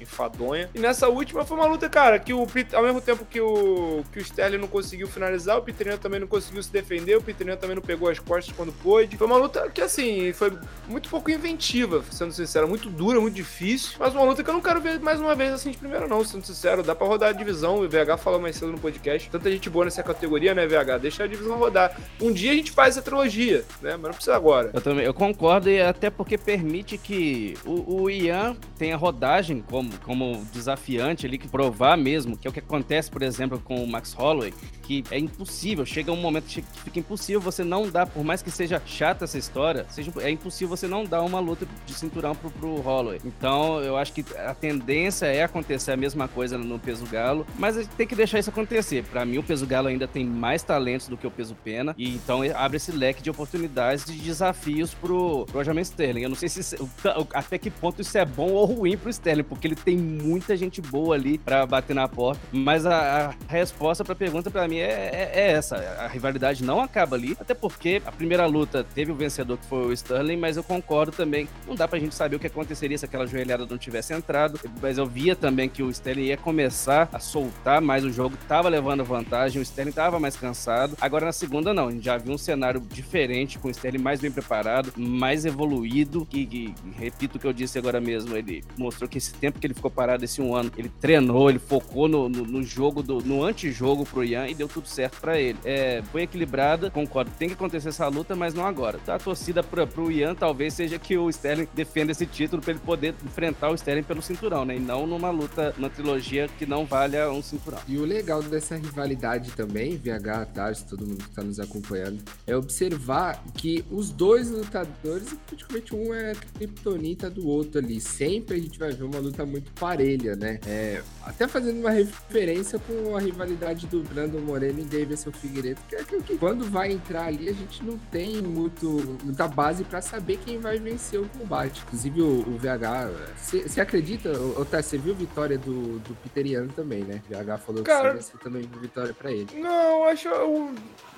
enfadonha. E nessa última foi uma luta, cara, que o ao mesmo tempo que o, que o Sterling não conseguiu finalizar, o Peter também não conseguiu se defender, o Peter também não pegou as costas quando pôde. Foi uma luta que, assim, foi muito pouco inventiva, sendo sincero, muito dura, muito difícil, mas uma luta que eu não quero ver mais uma vez assim de primeira, não, sendo sincero. Dá pra rodar a divisão, o VH falou mais cedo no podcast. Tanta gente boa nessa categoria, né, VH? Deixa a divisão rodar. Um dia a gente faz a trilogia, né? Mas não precisa agora. Eu também, eu concordo, e até porque permite que o, o Ian tenha rodagem como, como desafiante ali, que provar mesmo, que é o que acontece, por exemplo, com o Max Holloway, que é impossível, chega um momento que fica impossível você não dar, por mais que seja chata essa história, seja, é impossível você não dar uma luta de cinturão pro, pro Holloway. Então, eu acho que a tendência é acontecer a mesma coisa no peso galo, mas tem que deixar isso acontecer. Para mim, o peso galo ainda tem mais talentos do que o peso pena, e então abre esse leque de oportunidades de desafios pro, pro Aljamain Sterling. Eu não sei se até que ponto isso é bom ou ruim pro Sterling, porque ele tem muita gente boa ali para bater na porta, mas a, a resposta pra pergunta para mim é, é, é essa. A rivalidade não acaba ali, até porque a primeira luta teve o vencedor que foi o Sterling, mas eu concordo também, não dá pra gente saber o que aconteceria se aquela joelhada não tivesse entrado, mas eu via também que o Sterling ia começar a soltar mais o jogo, tava levando vantagem, o Sterling tava mais cansado. Agora na segunda não, a gente já viu um cenário diferente, com o Sterling mais bem preparado, mais evoluído, e, e repito o que eu disse agora mesmo, ele mostrou que esse tempo que ele ficou parado, esse um ano, ele treinou, ele focou no, no, no jogo, do, no antijogo pro Ian e deu tudo certo para ele. É, foi equilibrada, concordo, tem que acontecer essa luta, mas não agora. A torcida pra, pro Ian talvez seja que o Sterling defenda esse título para ele poder enfrentar o Sterling pelo cinturão, né? E não numa luta, numa trilogia que não valha um cinturão. E o legal dessa rivalidade também, VH, Tarso, todo mundo que tá nos acompanhando, é observar que os dois lutadores, praticamente um é criptonita do outro ali. Sempre a gente vai ver uma luta muito parelha, né? É, até fazendo uma referência com a rivalidade do Brandon Moreno e Davidson Figueiredo, que é que quando vai entrar ali, a gente não tem muito, muita base para saber quem vai vencer o combate. Inclusive o, o VH, você acredita, ou tá, você viu vitória do, do Peter Ian também, né? O VH falou Cara, que você também vitória para ele. Não, acho, eu,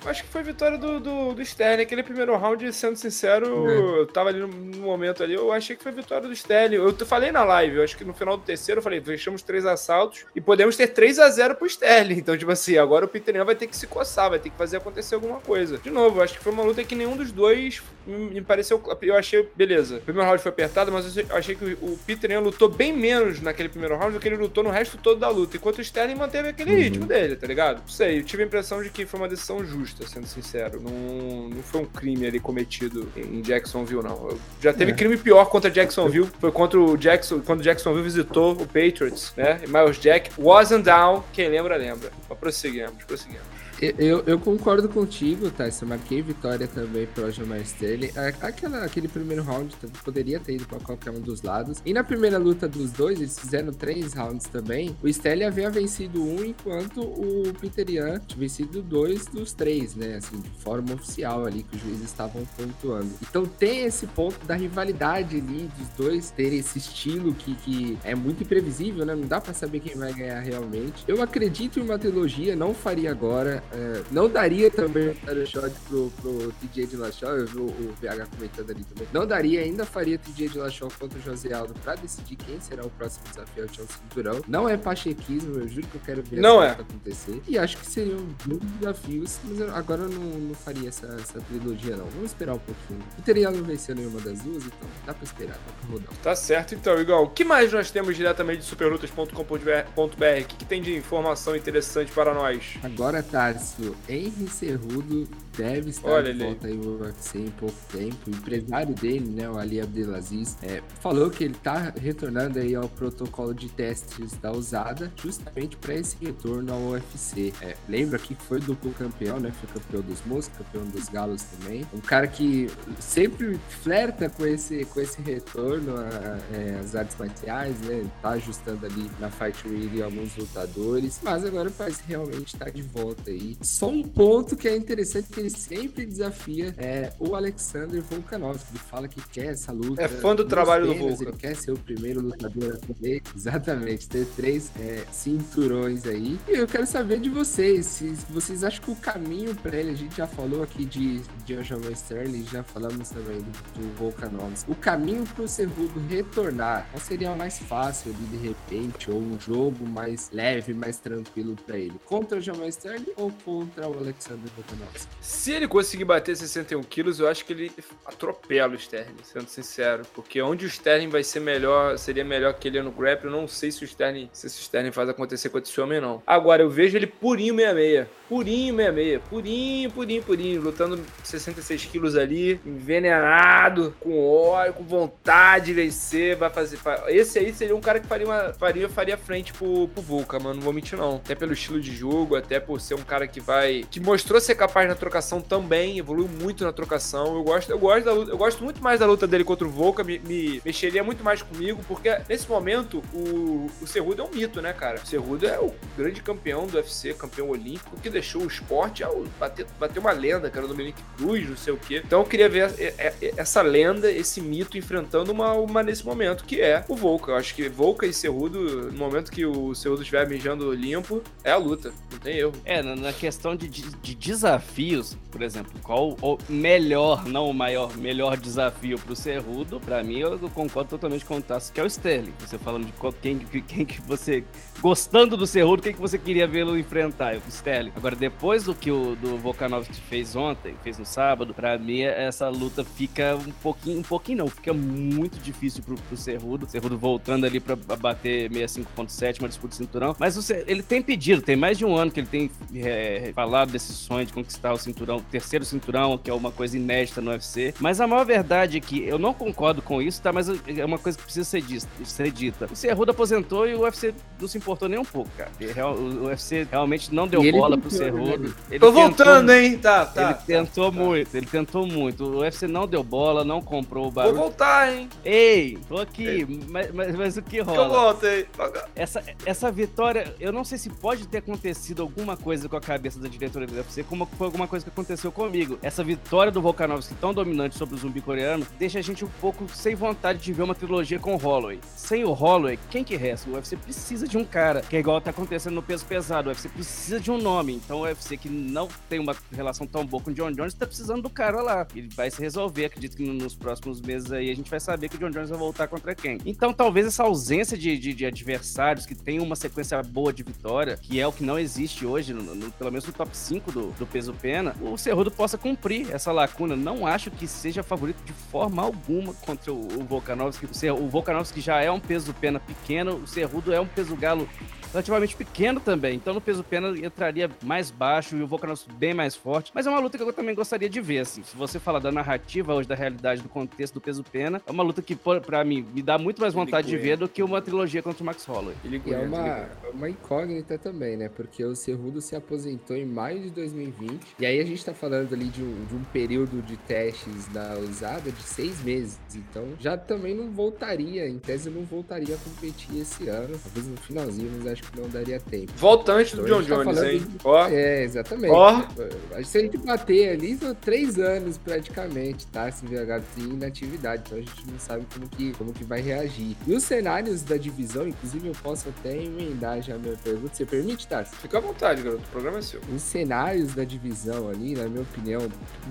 acho que foi vitória do, do, do Sterling. Aquele primeiro round, sendo sincero, é. eu tava ali no, no, momento ali, eu achei que foi vitória do Sterling. Eu falei na live, eu acho que no final do terceiro eu falei, fechamos três assaltos e podemos ter 3 a 0 pro Sterling. Então, tipo assim, agora o Peter vai ter que se coçar, vai ter que fazer acontecer alguma coisa. De novo, eu acho que foi uma luta que nenhum dos dois me pareceu. Eu achei, beleza. O primeiro round foi apertado, mas eu achei que o Peter Ian lutou bem menos naquele primeiro round do que ele lutou no resto todo da luta. Enquanto o Sterling manteve aquele uhum. ritmo dele, tá ligado? Não sei, eu tive a impressão de que foi uma decisão justa, sendo sincero. Não, não foi um crime ali cometido em Jacksonville, não. Já teve é. crime pior contra Jacksonville. Foi contra o Jackson, quando Jacksonville visitou o Patriots, né? E Miles Jack wasn't down. Quem lembra, lembra. Mas prosseguimos, prosseguimos. Eu, eu concordo contigo, tá? Eu marquei vitória também pro Aljamain Sterling. Aquela, aquele primeiro round poderia ter ido pra qualquer um dos lados. E na primeira luta dos dois, eles fizeram três rounds também. O Sterling havia vencido um, enquanto o Peter Yan tinha vencido dois dos três, né? Assim, de forma oficial ali, que os juízes estavam pontuando. Então tem esse ponto da rivalidade ali, dos dois terem esse estilo que, que é muito imprevisível, né? Não dá pra saber quem vai ganhar realmente. Eu acredito em uma trilogia, não faria agora. É, não daria também o shot pro, pro TJ de Lachó, eu vi o, o VH comentando ali também. Não daria, ainda faria TJ de Lachó contra o José Aldo pra decidir quem será o próximo desafio ao cinturão. Não é pachequismo, eu juro que eu quero ver não é. acontecer. E acho que seriam muitos desafios, mas agora eu não, não faria essa, essa trilogia, não. Vamos esperar um pouquinho. O Teriel não venceu nenhuma das duas, então dá pra esperar, dá pra rodar. Tá certo então, Igor. O que mais nós temos diretamente de superlutas.com.br? O que, que tem de informação interessante para nós? Agora, Tarso, Henry Cerrudo deve estar Olha de volta aí no UFC em pouco tempo. O empresário dele, né, o Ali Abdelaziz, é, falou que ele está retornando aí ao protocolo de testes da usada, justamente para esse retorno ao UFC. É, lembra que foi duplo campeão, né? Foi campeão dos moços, campeão dos galos também. Um cara que sempre flerta com esse, com esse retorno às é, artes marciais, né? Tá ajustando ali na Fight Week alguns lutadores, mas agora parece realmente estar tá de volta aí. Só um ponto que é interessante que ele sempre desafia é o Alexander Volkanovski. Ele fala que quer essa luta. É fã do trabalho do Volkan. Ele quer ser o primeiro lutador a ter, exatamente, ter três é, cinturões aí. E eu quero saber de vocês, se vocês acham que o caminho para ele, a gente já falou aqui de, Aljamain Sterling, já falamos também do, do Volkanovski. O caminho para o Cerrudo retornar, qual seria mais fácil ali de repente, ou um jogo mais leve, mais tranquilo para ele? Contra o Aljamain Sterling ou contra o Alexander Volkanovski? Se ele conseguir bater 61 quilos, eu acho que ele atropela o Sterling, sendo sincero. Porque onde o Sterling vai ser melhor, seria melhor que ele no grappling, eu não sei se o Sterling, se o Sterling faz acontecer com esse homem, não. Agora, eu vejo ele purinho 66. Purinho 66. Purinho, purinho, purinho. Lutando 66 quilos ali, envenenado, com ódio, com vontade de vencer. Vai fazer. Esse aí seria um cara que faria, uma, faria, faria frente pro, pro Vulca, mano. Não vou mentir, não. Até pelo estilo de jogo, até por ser um cara que vai. que mostrou ser capaz na trocação também, evoluiu muito na trocação. Eu gosto, eu gosto da eu gosto muito mais da luta dele contra o Volca, me, me mexeria muito mais comigo, porque nesse momento o, o Cerrudo é um mito, né, cara? O Cerrudo é o grande campeão do UFC, campeão olímpico, que deixou o esporte ao bater, bater uma lenda, cara, do Dominique Cruz, não sei o quê. Então eu queria ver essa lenda, esse mito enfrentando uma, uma nesse momento, que é o Volca. Eu acho que Volca e Cerrudo, no momento que o Cerrudo estiver mijando limpo, é a luta, não tem erro. É, na questão de, de, de desafios, por exemplo, qual o melhor, não o maior, melhor desafio pro Cerrudo, pra mim eu concordo totalmente com o Tassi, que é o Sterling. Você falando de quem, quem que você, gostando do Cerrudo, quem que você queria vê-lo enfrentar? O Sterling. Agora, depois do que o do Volkanovski fez ontem, fez no sábado, pra mim essa luta fica um pouquinho, um pouquinho não, fica muito difícil pro, pro Cerrudo. O Cerrudo voltando ali pra bater 65.7, uma disputa de cinturão. Mas o, ele tem pedido, tem mais de um ano que ele tem é, falado desse sonho de conquistar o cinturão, o terceiro cinturão, que é uma coisa inédita no UFC. Mas a maior verdade é que eu não concordo com isso, tá? Mas é uma coisa que precisa ser, dita. Ser dita. O Cerrudo aposentou e o UFC não se importou nem um pouco, cara. O UFC realmente não deu bola pro Cerrudo. Ele Tô voltando, hein? Tá, tá. Ele tá, tentou tá, muito, ele tentou muito. O UFC não deu bola, não comprou o barulho. Vou voltar, hein? Ei, tô aqui. Mas, mas, mas, o que rola? Eu voltei. Essa, essa vitória, eu não sei se pode ter acontecido alguma coisa com a cabeça da diretoria do UFC, como foi alguma coisa que aconteceu comigo. Essa vitória do Volkanovski tão dominante sobre o zumbi coreano deixa a gente um pouco sem vontade de ver uma trilogia com o Holloway. Sem o Holloway, quem que resta? O UFC precisa de um cara, que é igual tá acontecendo no peso pesado. O UFC precisa de um nome. Então o UFC que não tem uma relação tão boa com o John Jones tá precisando do cara lá. Ele vai se resolver. Acredito que nos próximos meses aí a gente vai saber que o John Jones vai voltar contra quem. Então talvez essa ausência de, de, de adversários que tem uma sequência boa de vitória, que é o que não existe hoje, no, no, pelo menos no top 5 do, do peso pena, o Cerrudo possa cumprir essa lacuna. Não acho que seja favorito de forma alguma contra o, o Volkanovski. O, o Volkanovski já é um peso pena pequeno, o Cerrudo é um peso galo relativamente pequeno também. Então no peso pena entraria mais baixo e o Volkanovski bem mais forte. Mas é uma luta que eu também gostaria de ver, assim. Se você falar da narrativa hoje, da realidade, do contexto do peso pena, é uma luta que, para mim, me dá muito mais vontade de ver do que uma trilogia contra o Max Holloway. E é uma, uma incógnita também, né? Porque o Cerrudo se aposentou em maio de 2020. E aí a gente tá falando ali de um, de um período de testes da usada de seis meses. Então já também não voltaria, em tese não voltaria a competir esse ano. Talvez no finalzinho, mas acho que não daria tempo. Volta antes do então, John tá Jones, hein? De... Oh. É, exatamente. Oh. Se a gente bater ali, são três anos praticamente, tá? Se VH tem inatividade. Então a gente não sabe como que, como que vai reagir. E os cenários da divisão, inclusive eu posso até emendar já a minha pergunta. Você permite, Tarso? Fica à vontade, garoto. O programa é seu. Os cenários da divisão ali, na minha opinião,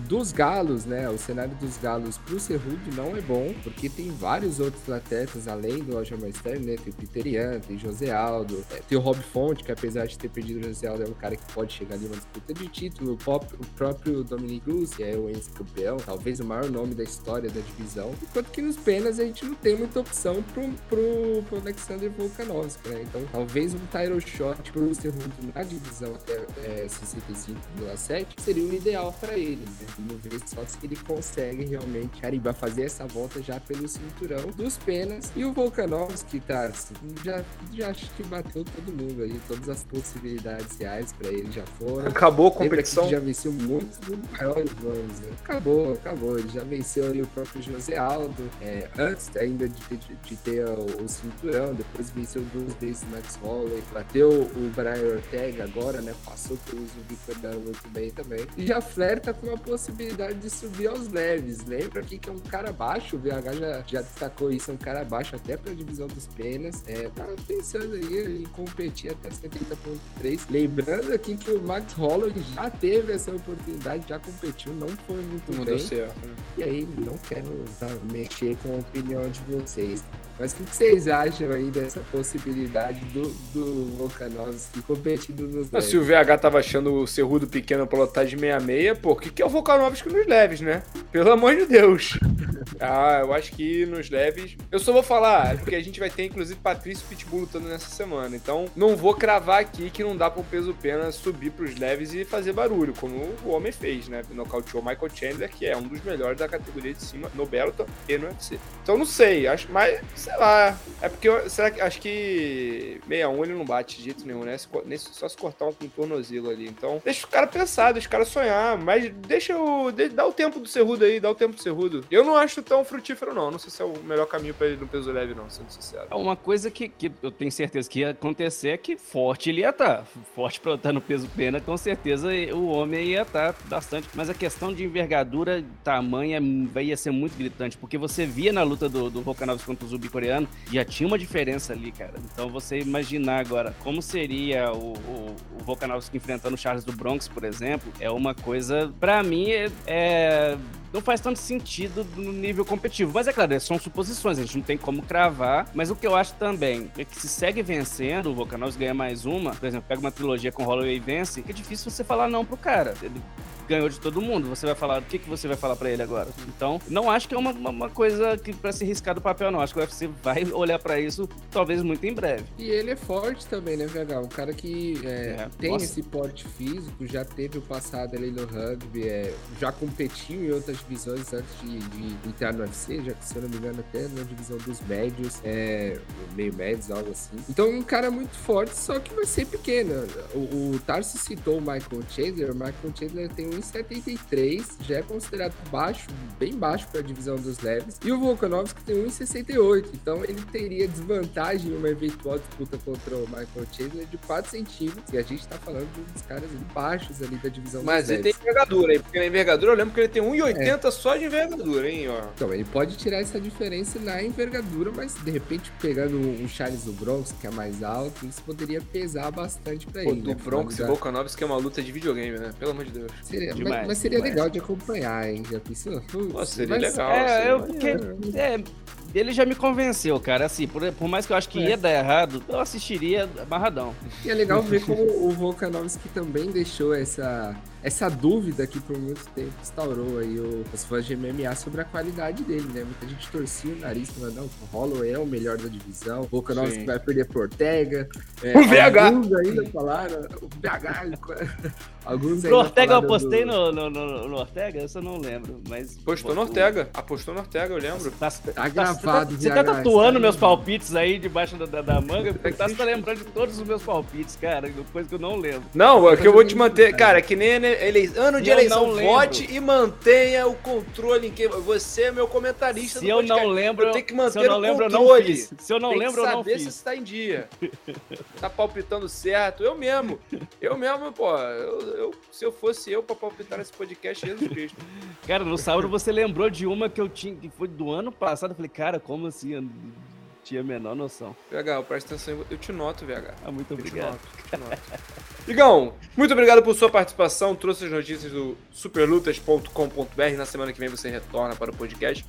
dos galos, né? O cenário dos galos pro Cerrudo não é bom, porque tem vários outros atletas além do Aljamain Sterling, né? Tem o Peter Ian, tem José Aldo, é, tem o Rob Fonte, que apesar de ter perdido o José é um cara que pode chegar ali numa disputa de título. O, o próprio Dominic Cruz, é o ex-campeão, talvez o maior nome da história da divisão. Enquanto que nos penas a gente não tem muita opção pro, pro, pro Alexander Volkanovski, né? Então talvez um title shot pro Cerrudo na divisão até é, 65,7 seria o ideal para ele, né? Vamos ver só se ele consegue realmente carimbar, fazer essa volta já pelo cinturão dos penas. E o Volkanovski, tá, já, já acho que bateu todo mundo ali, todas as possibilidades reais para ele já foram. Acabou a competição. já venceu muitos maiores nomes, né? Acabou, acabou. Ele já venceu ali o próprio José Aldo, é, antes ainda de ter, de ter o, o, cinturão, depois venceu duas vezes Max Holloway, bateu o Brian Ortega agora, né? Passou pelo Fernando muito bem também. E já flerta com a possibilidade de subir aos leves. Lembra aqui que é um cara baixo, o VH já, já destacou isso, é um cara baixo até pra divisão dos penas. É, tá pensando aí em competir até 70.3. Lembrando aqui que o Max Holloway já teve essa oportunidade, já competiu, não foi muito não bem. Deu certo, né? E aí, não quero tá, mexer com a opinião de vocês. Mas o que, vocês acham aí dessa possibilidade do, do Volkanovski competindo nos leves? Se o VH tava achando o Cerrudo pequeno pra lotar de 66, pô, o que, que é o Volkanovski nos leves, né? Pelo amor de Deus. ah, eu acho que nos leves... Eu só vou falar, é porque a gente vai ter, inclusive, Patrício Pitbull lutando nessa semana. Então, não vou cravar aqui que não dá pro peso pena subir pros leves e fazer barulho, como o homem fez, né? Nocauteou Michael Chandler, que é um dos melhores da categoria de cima no Bellator e no UFC. Então, não sei, acho, mas sei lá. É porque eu, será que acho que 61 ele não bate de jeito nenhum, né? Se, só se cortar um, um tornozelo ali. Então, deixa o cara pensar, deixa o cara sonhar, mas deixa o. De, dá o tempo do Cerrudo aí, dá o tempo do Cerrudo. Eu não acho tão frutífero, não. Não sei se é o melhor caminho pra ele no peso leve, não, sendo sincero. É uma coisa que, que eu tenho certeza que ia acontecer é que forte ele ia estar. Tá. Forte pra estar no peso pena, com certeza o homem ia estar tá bastante. Mas a questão de envergadura, tamanho, ia ser muito gritante, porque você via na luta do, do Volkanovski contra o Zubi coreano, já tinha uma diferença ali, cara. Então você imaginar agora como seria o, o, o Volkanovski enfrentando o Charles do Bronx, por exemplo, é uma coisa, para mim, é, é não faz tanto sentido no nível competitivo. Mas é claro, são suposições, a gente não tem como cravar. Mas o que eu acho também é que se segue vencendo, o Volkanovski ganha mais uma, por exemplo, pega uma trilogia com Holloway e vence, é difícil você falar não pro cara. Ele ganhou de todo mundo. Você vai falar, o que, que você vai falar para ele agora? Então, não acho que é uma, uma, uma coisa que para se riscar do papel, não. Acho que o UFC vai olhar para isso talvez muito em breve. E ele é forte também, né, VH? Um cara que é, é, tem nossa. esse porte físico, já teve o passado ali no rugby, é, já competiu em outras divisões antes de, de, entrar no UFC, já que, se eu não me engano, até na divisão dos médios, é, meio médios, algo assim. Então, um cara muito forte, só que vai ser pequeno. O, o Tarso citou o Michael Chandler, o Michael Chandler tem 1,73, já é considerado baixo, bem baixo para a divisão dos leves. E o Volkanovski tem 1,68, então ele teria desvantagem em uma eventual disputa contra o Michael Chandler de 4 centímetros. E a gente está falando de uns caras baixos ali da divisão Mas dos ele leves. tem envergadura, hein? Porque na envergadura eu lembro que ele tem 1,80 é. só de envergadura, hein? Ó. Então, ele pode tirar essa diferença na envergadura, mas de repente pegando um Charles do Bronx, que é mais alto, isso poderia pesar bastante para ele. O né? Bronx e Volkanovski é uma luta de videogame, né? Pelo amor de Deus. Seria, demais, mas, mas, seria demais. legal de acompanhar, hein? Já pensou? Putz, seria mas, legal. É, eu, porque, é, ele já me convenceu, cara. Assim, por, por mais que eu acho que É. ia dar errado, eu assistiria amarradão. E é legal ver como o Volkanovski também deixou essa, essa dúvida que por muito tempo instaurou aí o- os fãs de MMA sobre a qualidade dele, né? Muita gente torcia o nariz falando, não, o Holloway é o melhor da divisão, o Volkanovski vai perder por Ortega. É, O VH. Alguns ainda falaram, o VH. alguns ainda No Ortega eu apostei do- no, no, no, no Ortega? Isso eu não lembro, mas... Apostou no Ortega. Apostou no Ortega, eu lembro. Tá, Tá gravado, Você tá, VH, tatuando tá meus palpites aí debaixo da, da, da manga? Porque tá, você tá lembrando de todos os meus palpites, cara. Coisa que eu não lembro. Não, é que eu vou te manter. Cara, cara. é que nem ele, ano de Eu eleição. Vote e mantenha o controle em quem. Você é meu comentarista Se do eu podcast. não lembro, eu tenho que se manter eu não o lembro, eu não controle. fiz. Se eu não Tem lembro, que eu não saber se fiz. você tá em dia. tá palpitando certo. Eu mesmo. Eu mesmo, pô. Eu, eu- se eu fosse eu pra palpitar nesse podcast, Jesus Cristo. Cara, no sábado você lembrou de uma que eu tinha, que foi do ano passado. Eu falei, cara, como assim? Tinha a menor noção. VH, presta atenção. Eu te noto, VH. Ah, muito Eu te obrigado. noto, te noto. Igão, muito obrigado por sua participação. Trouxe as notícias do superlutas.com.br. Na semana que vem você retorna para o podcast.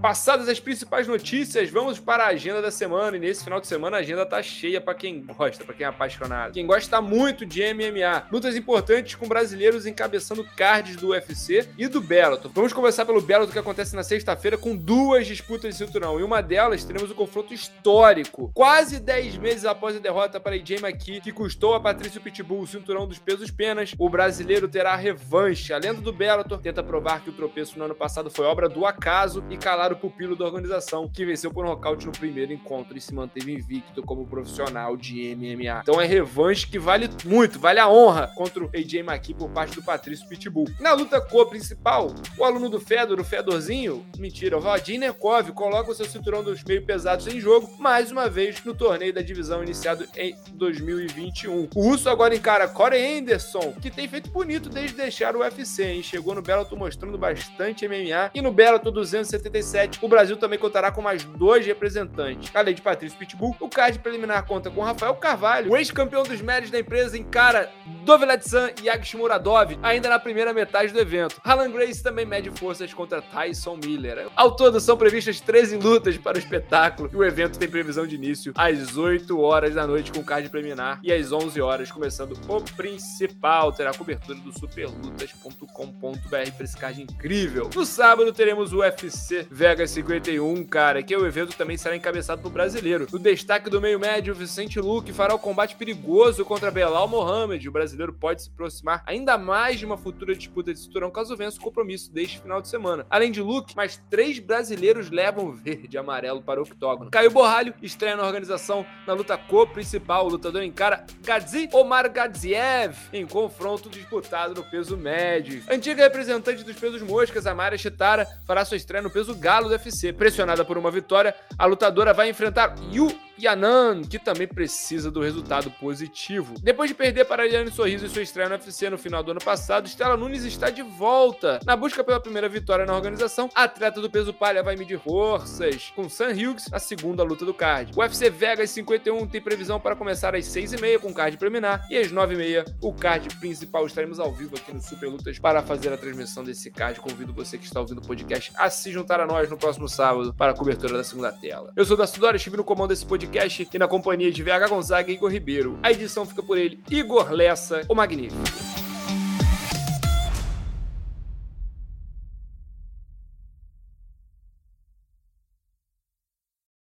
Passadas as principais notícias, vamos para a agenda da semana. E nesse final de semana a agenda tá cheia para quem gosta, para quem é apaixonado. Quem gosta muito de MMA. Lutas importantes com brasileiros encabeçando cards do UFC e do Bellator. Vamos começar pelo Bellator que acontece na sexta-feira com duas disputas de cinturão. E uma delas teremos o confronto histórico. Quase 10 meses após a derrota para AJ McKee, que custou a Patrício Pitbull o cinturão dos pesos penas, o brasileiro terá revanche. A lenda do Bellator tenta provar que o tropeço no ano passado foi obra do acaso e calar o pupilo da organização, que venceu por nocaute no primeiro encontro e se manteve invicto como profissional de MMA. Então é revanche que vale muito, vale a honra contra o AJ McKee por parte do Patrício Pitbull. Na luta co-principal, o aluno do Fedor, o Fedorzinho, mentira, o Vadim Nekov, coloca o seu cinturão dos meio pesados em jogo, mais uma vez no torneio da divisão iniciado em 2021. O russo agora encara Corey Anderson, que tem feito bonito desde deixar o UFC, hein? Chegou no Bellator mostrando bastante MMA e no Bellator 277 o Brasil também contará com mais dois representantes. Além de Patrício Pitbull, o card preliminar conta com Rafael Carvalho, o ex-campeão dos médios da empresa, encara Dovelatsan e Agishmuradov, ainda na primeira metade do evento. Alan Grace também mede forças contra Tyson Miller. Ao todo, são previstas 13 lutas para o espetáculo e o evento tem previsão de início às 8 horas da noite com card preliminar e às 11 horas começando o principal. Terá cobertura do superlutas.com.br para esse card incrível. No sábado teremos o UFC Vegas 51, cara, que o evento também será encabeçado por brasileiro. No destaque do meio médio, Vicente Luque fará o combate perigoso contra Belal Mohamed. O brasileiro pode se aproximar ainda mais de uma futura disputa de cinturão caso vença o compromisso deste final de semana. Além de Luke, mais três brasileiros levam verde e amarelo para o octógono. Caio Borralho estreia na organização na luta co-principal. O lutador encara Gadzi Omar Gadziev em confronto disputado no peso médio. Antiga representante dos pesos moscas, Amara Chitara, fará sua estreia no peso galo do UFC. Pressionada por uma vitória, a lutadora vai enfrentar Yu Yanan, que também precisa do resultado positivo. Depois de perder para Eliane Sorriso em sua estreia no UFC no final do ano passado, Stella Nunes está de volta. Na busca pela primeira vitória na organização, a atleta do peso palha vai medir forças com Sam Hughes na segunda luta do card. O UFC Vegas 51 tem previsão para começar às 6h30 com card preliminar e às 9h30 o card principal. Estaremos ao vivo aqui no Super Lutas para fazer a transmissão desse card. Convido você que está ouvindo o podcast a se juntar a nós no próximo sábado para a cobertura da segunda tela. Eu sou da Sudora, estive no comando desse podcast e na companhia de VH Gonzaga e Igor Ribeiro. A edição fica por ele, Igor Lessa, o Magnífico.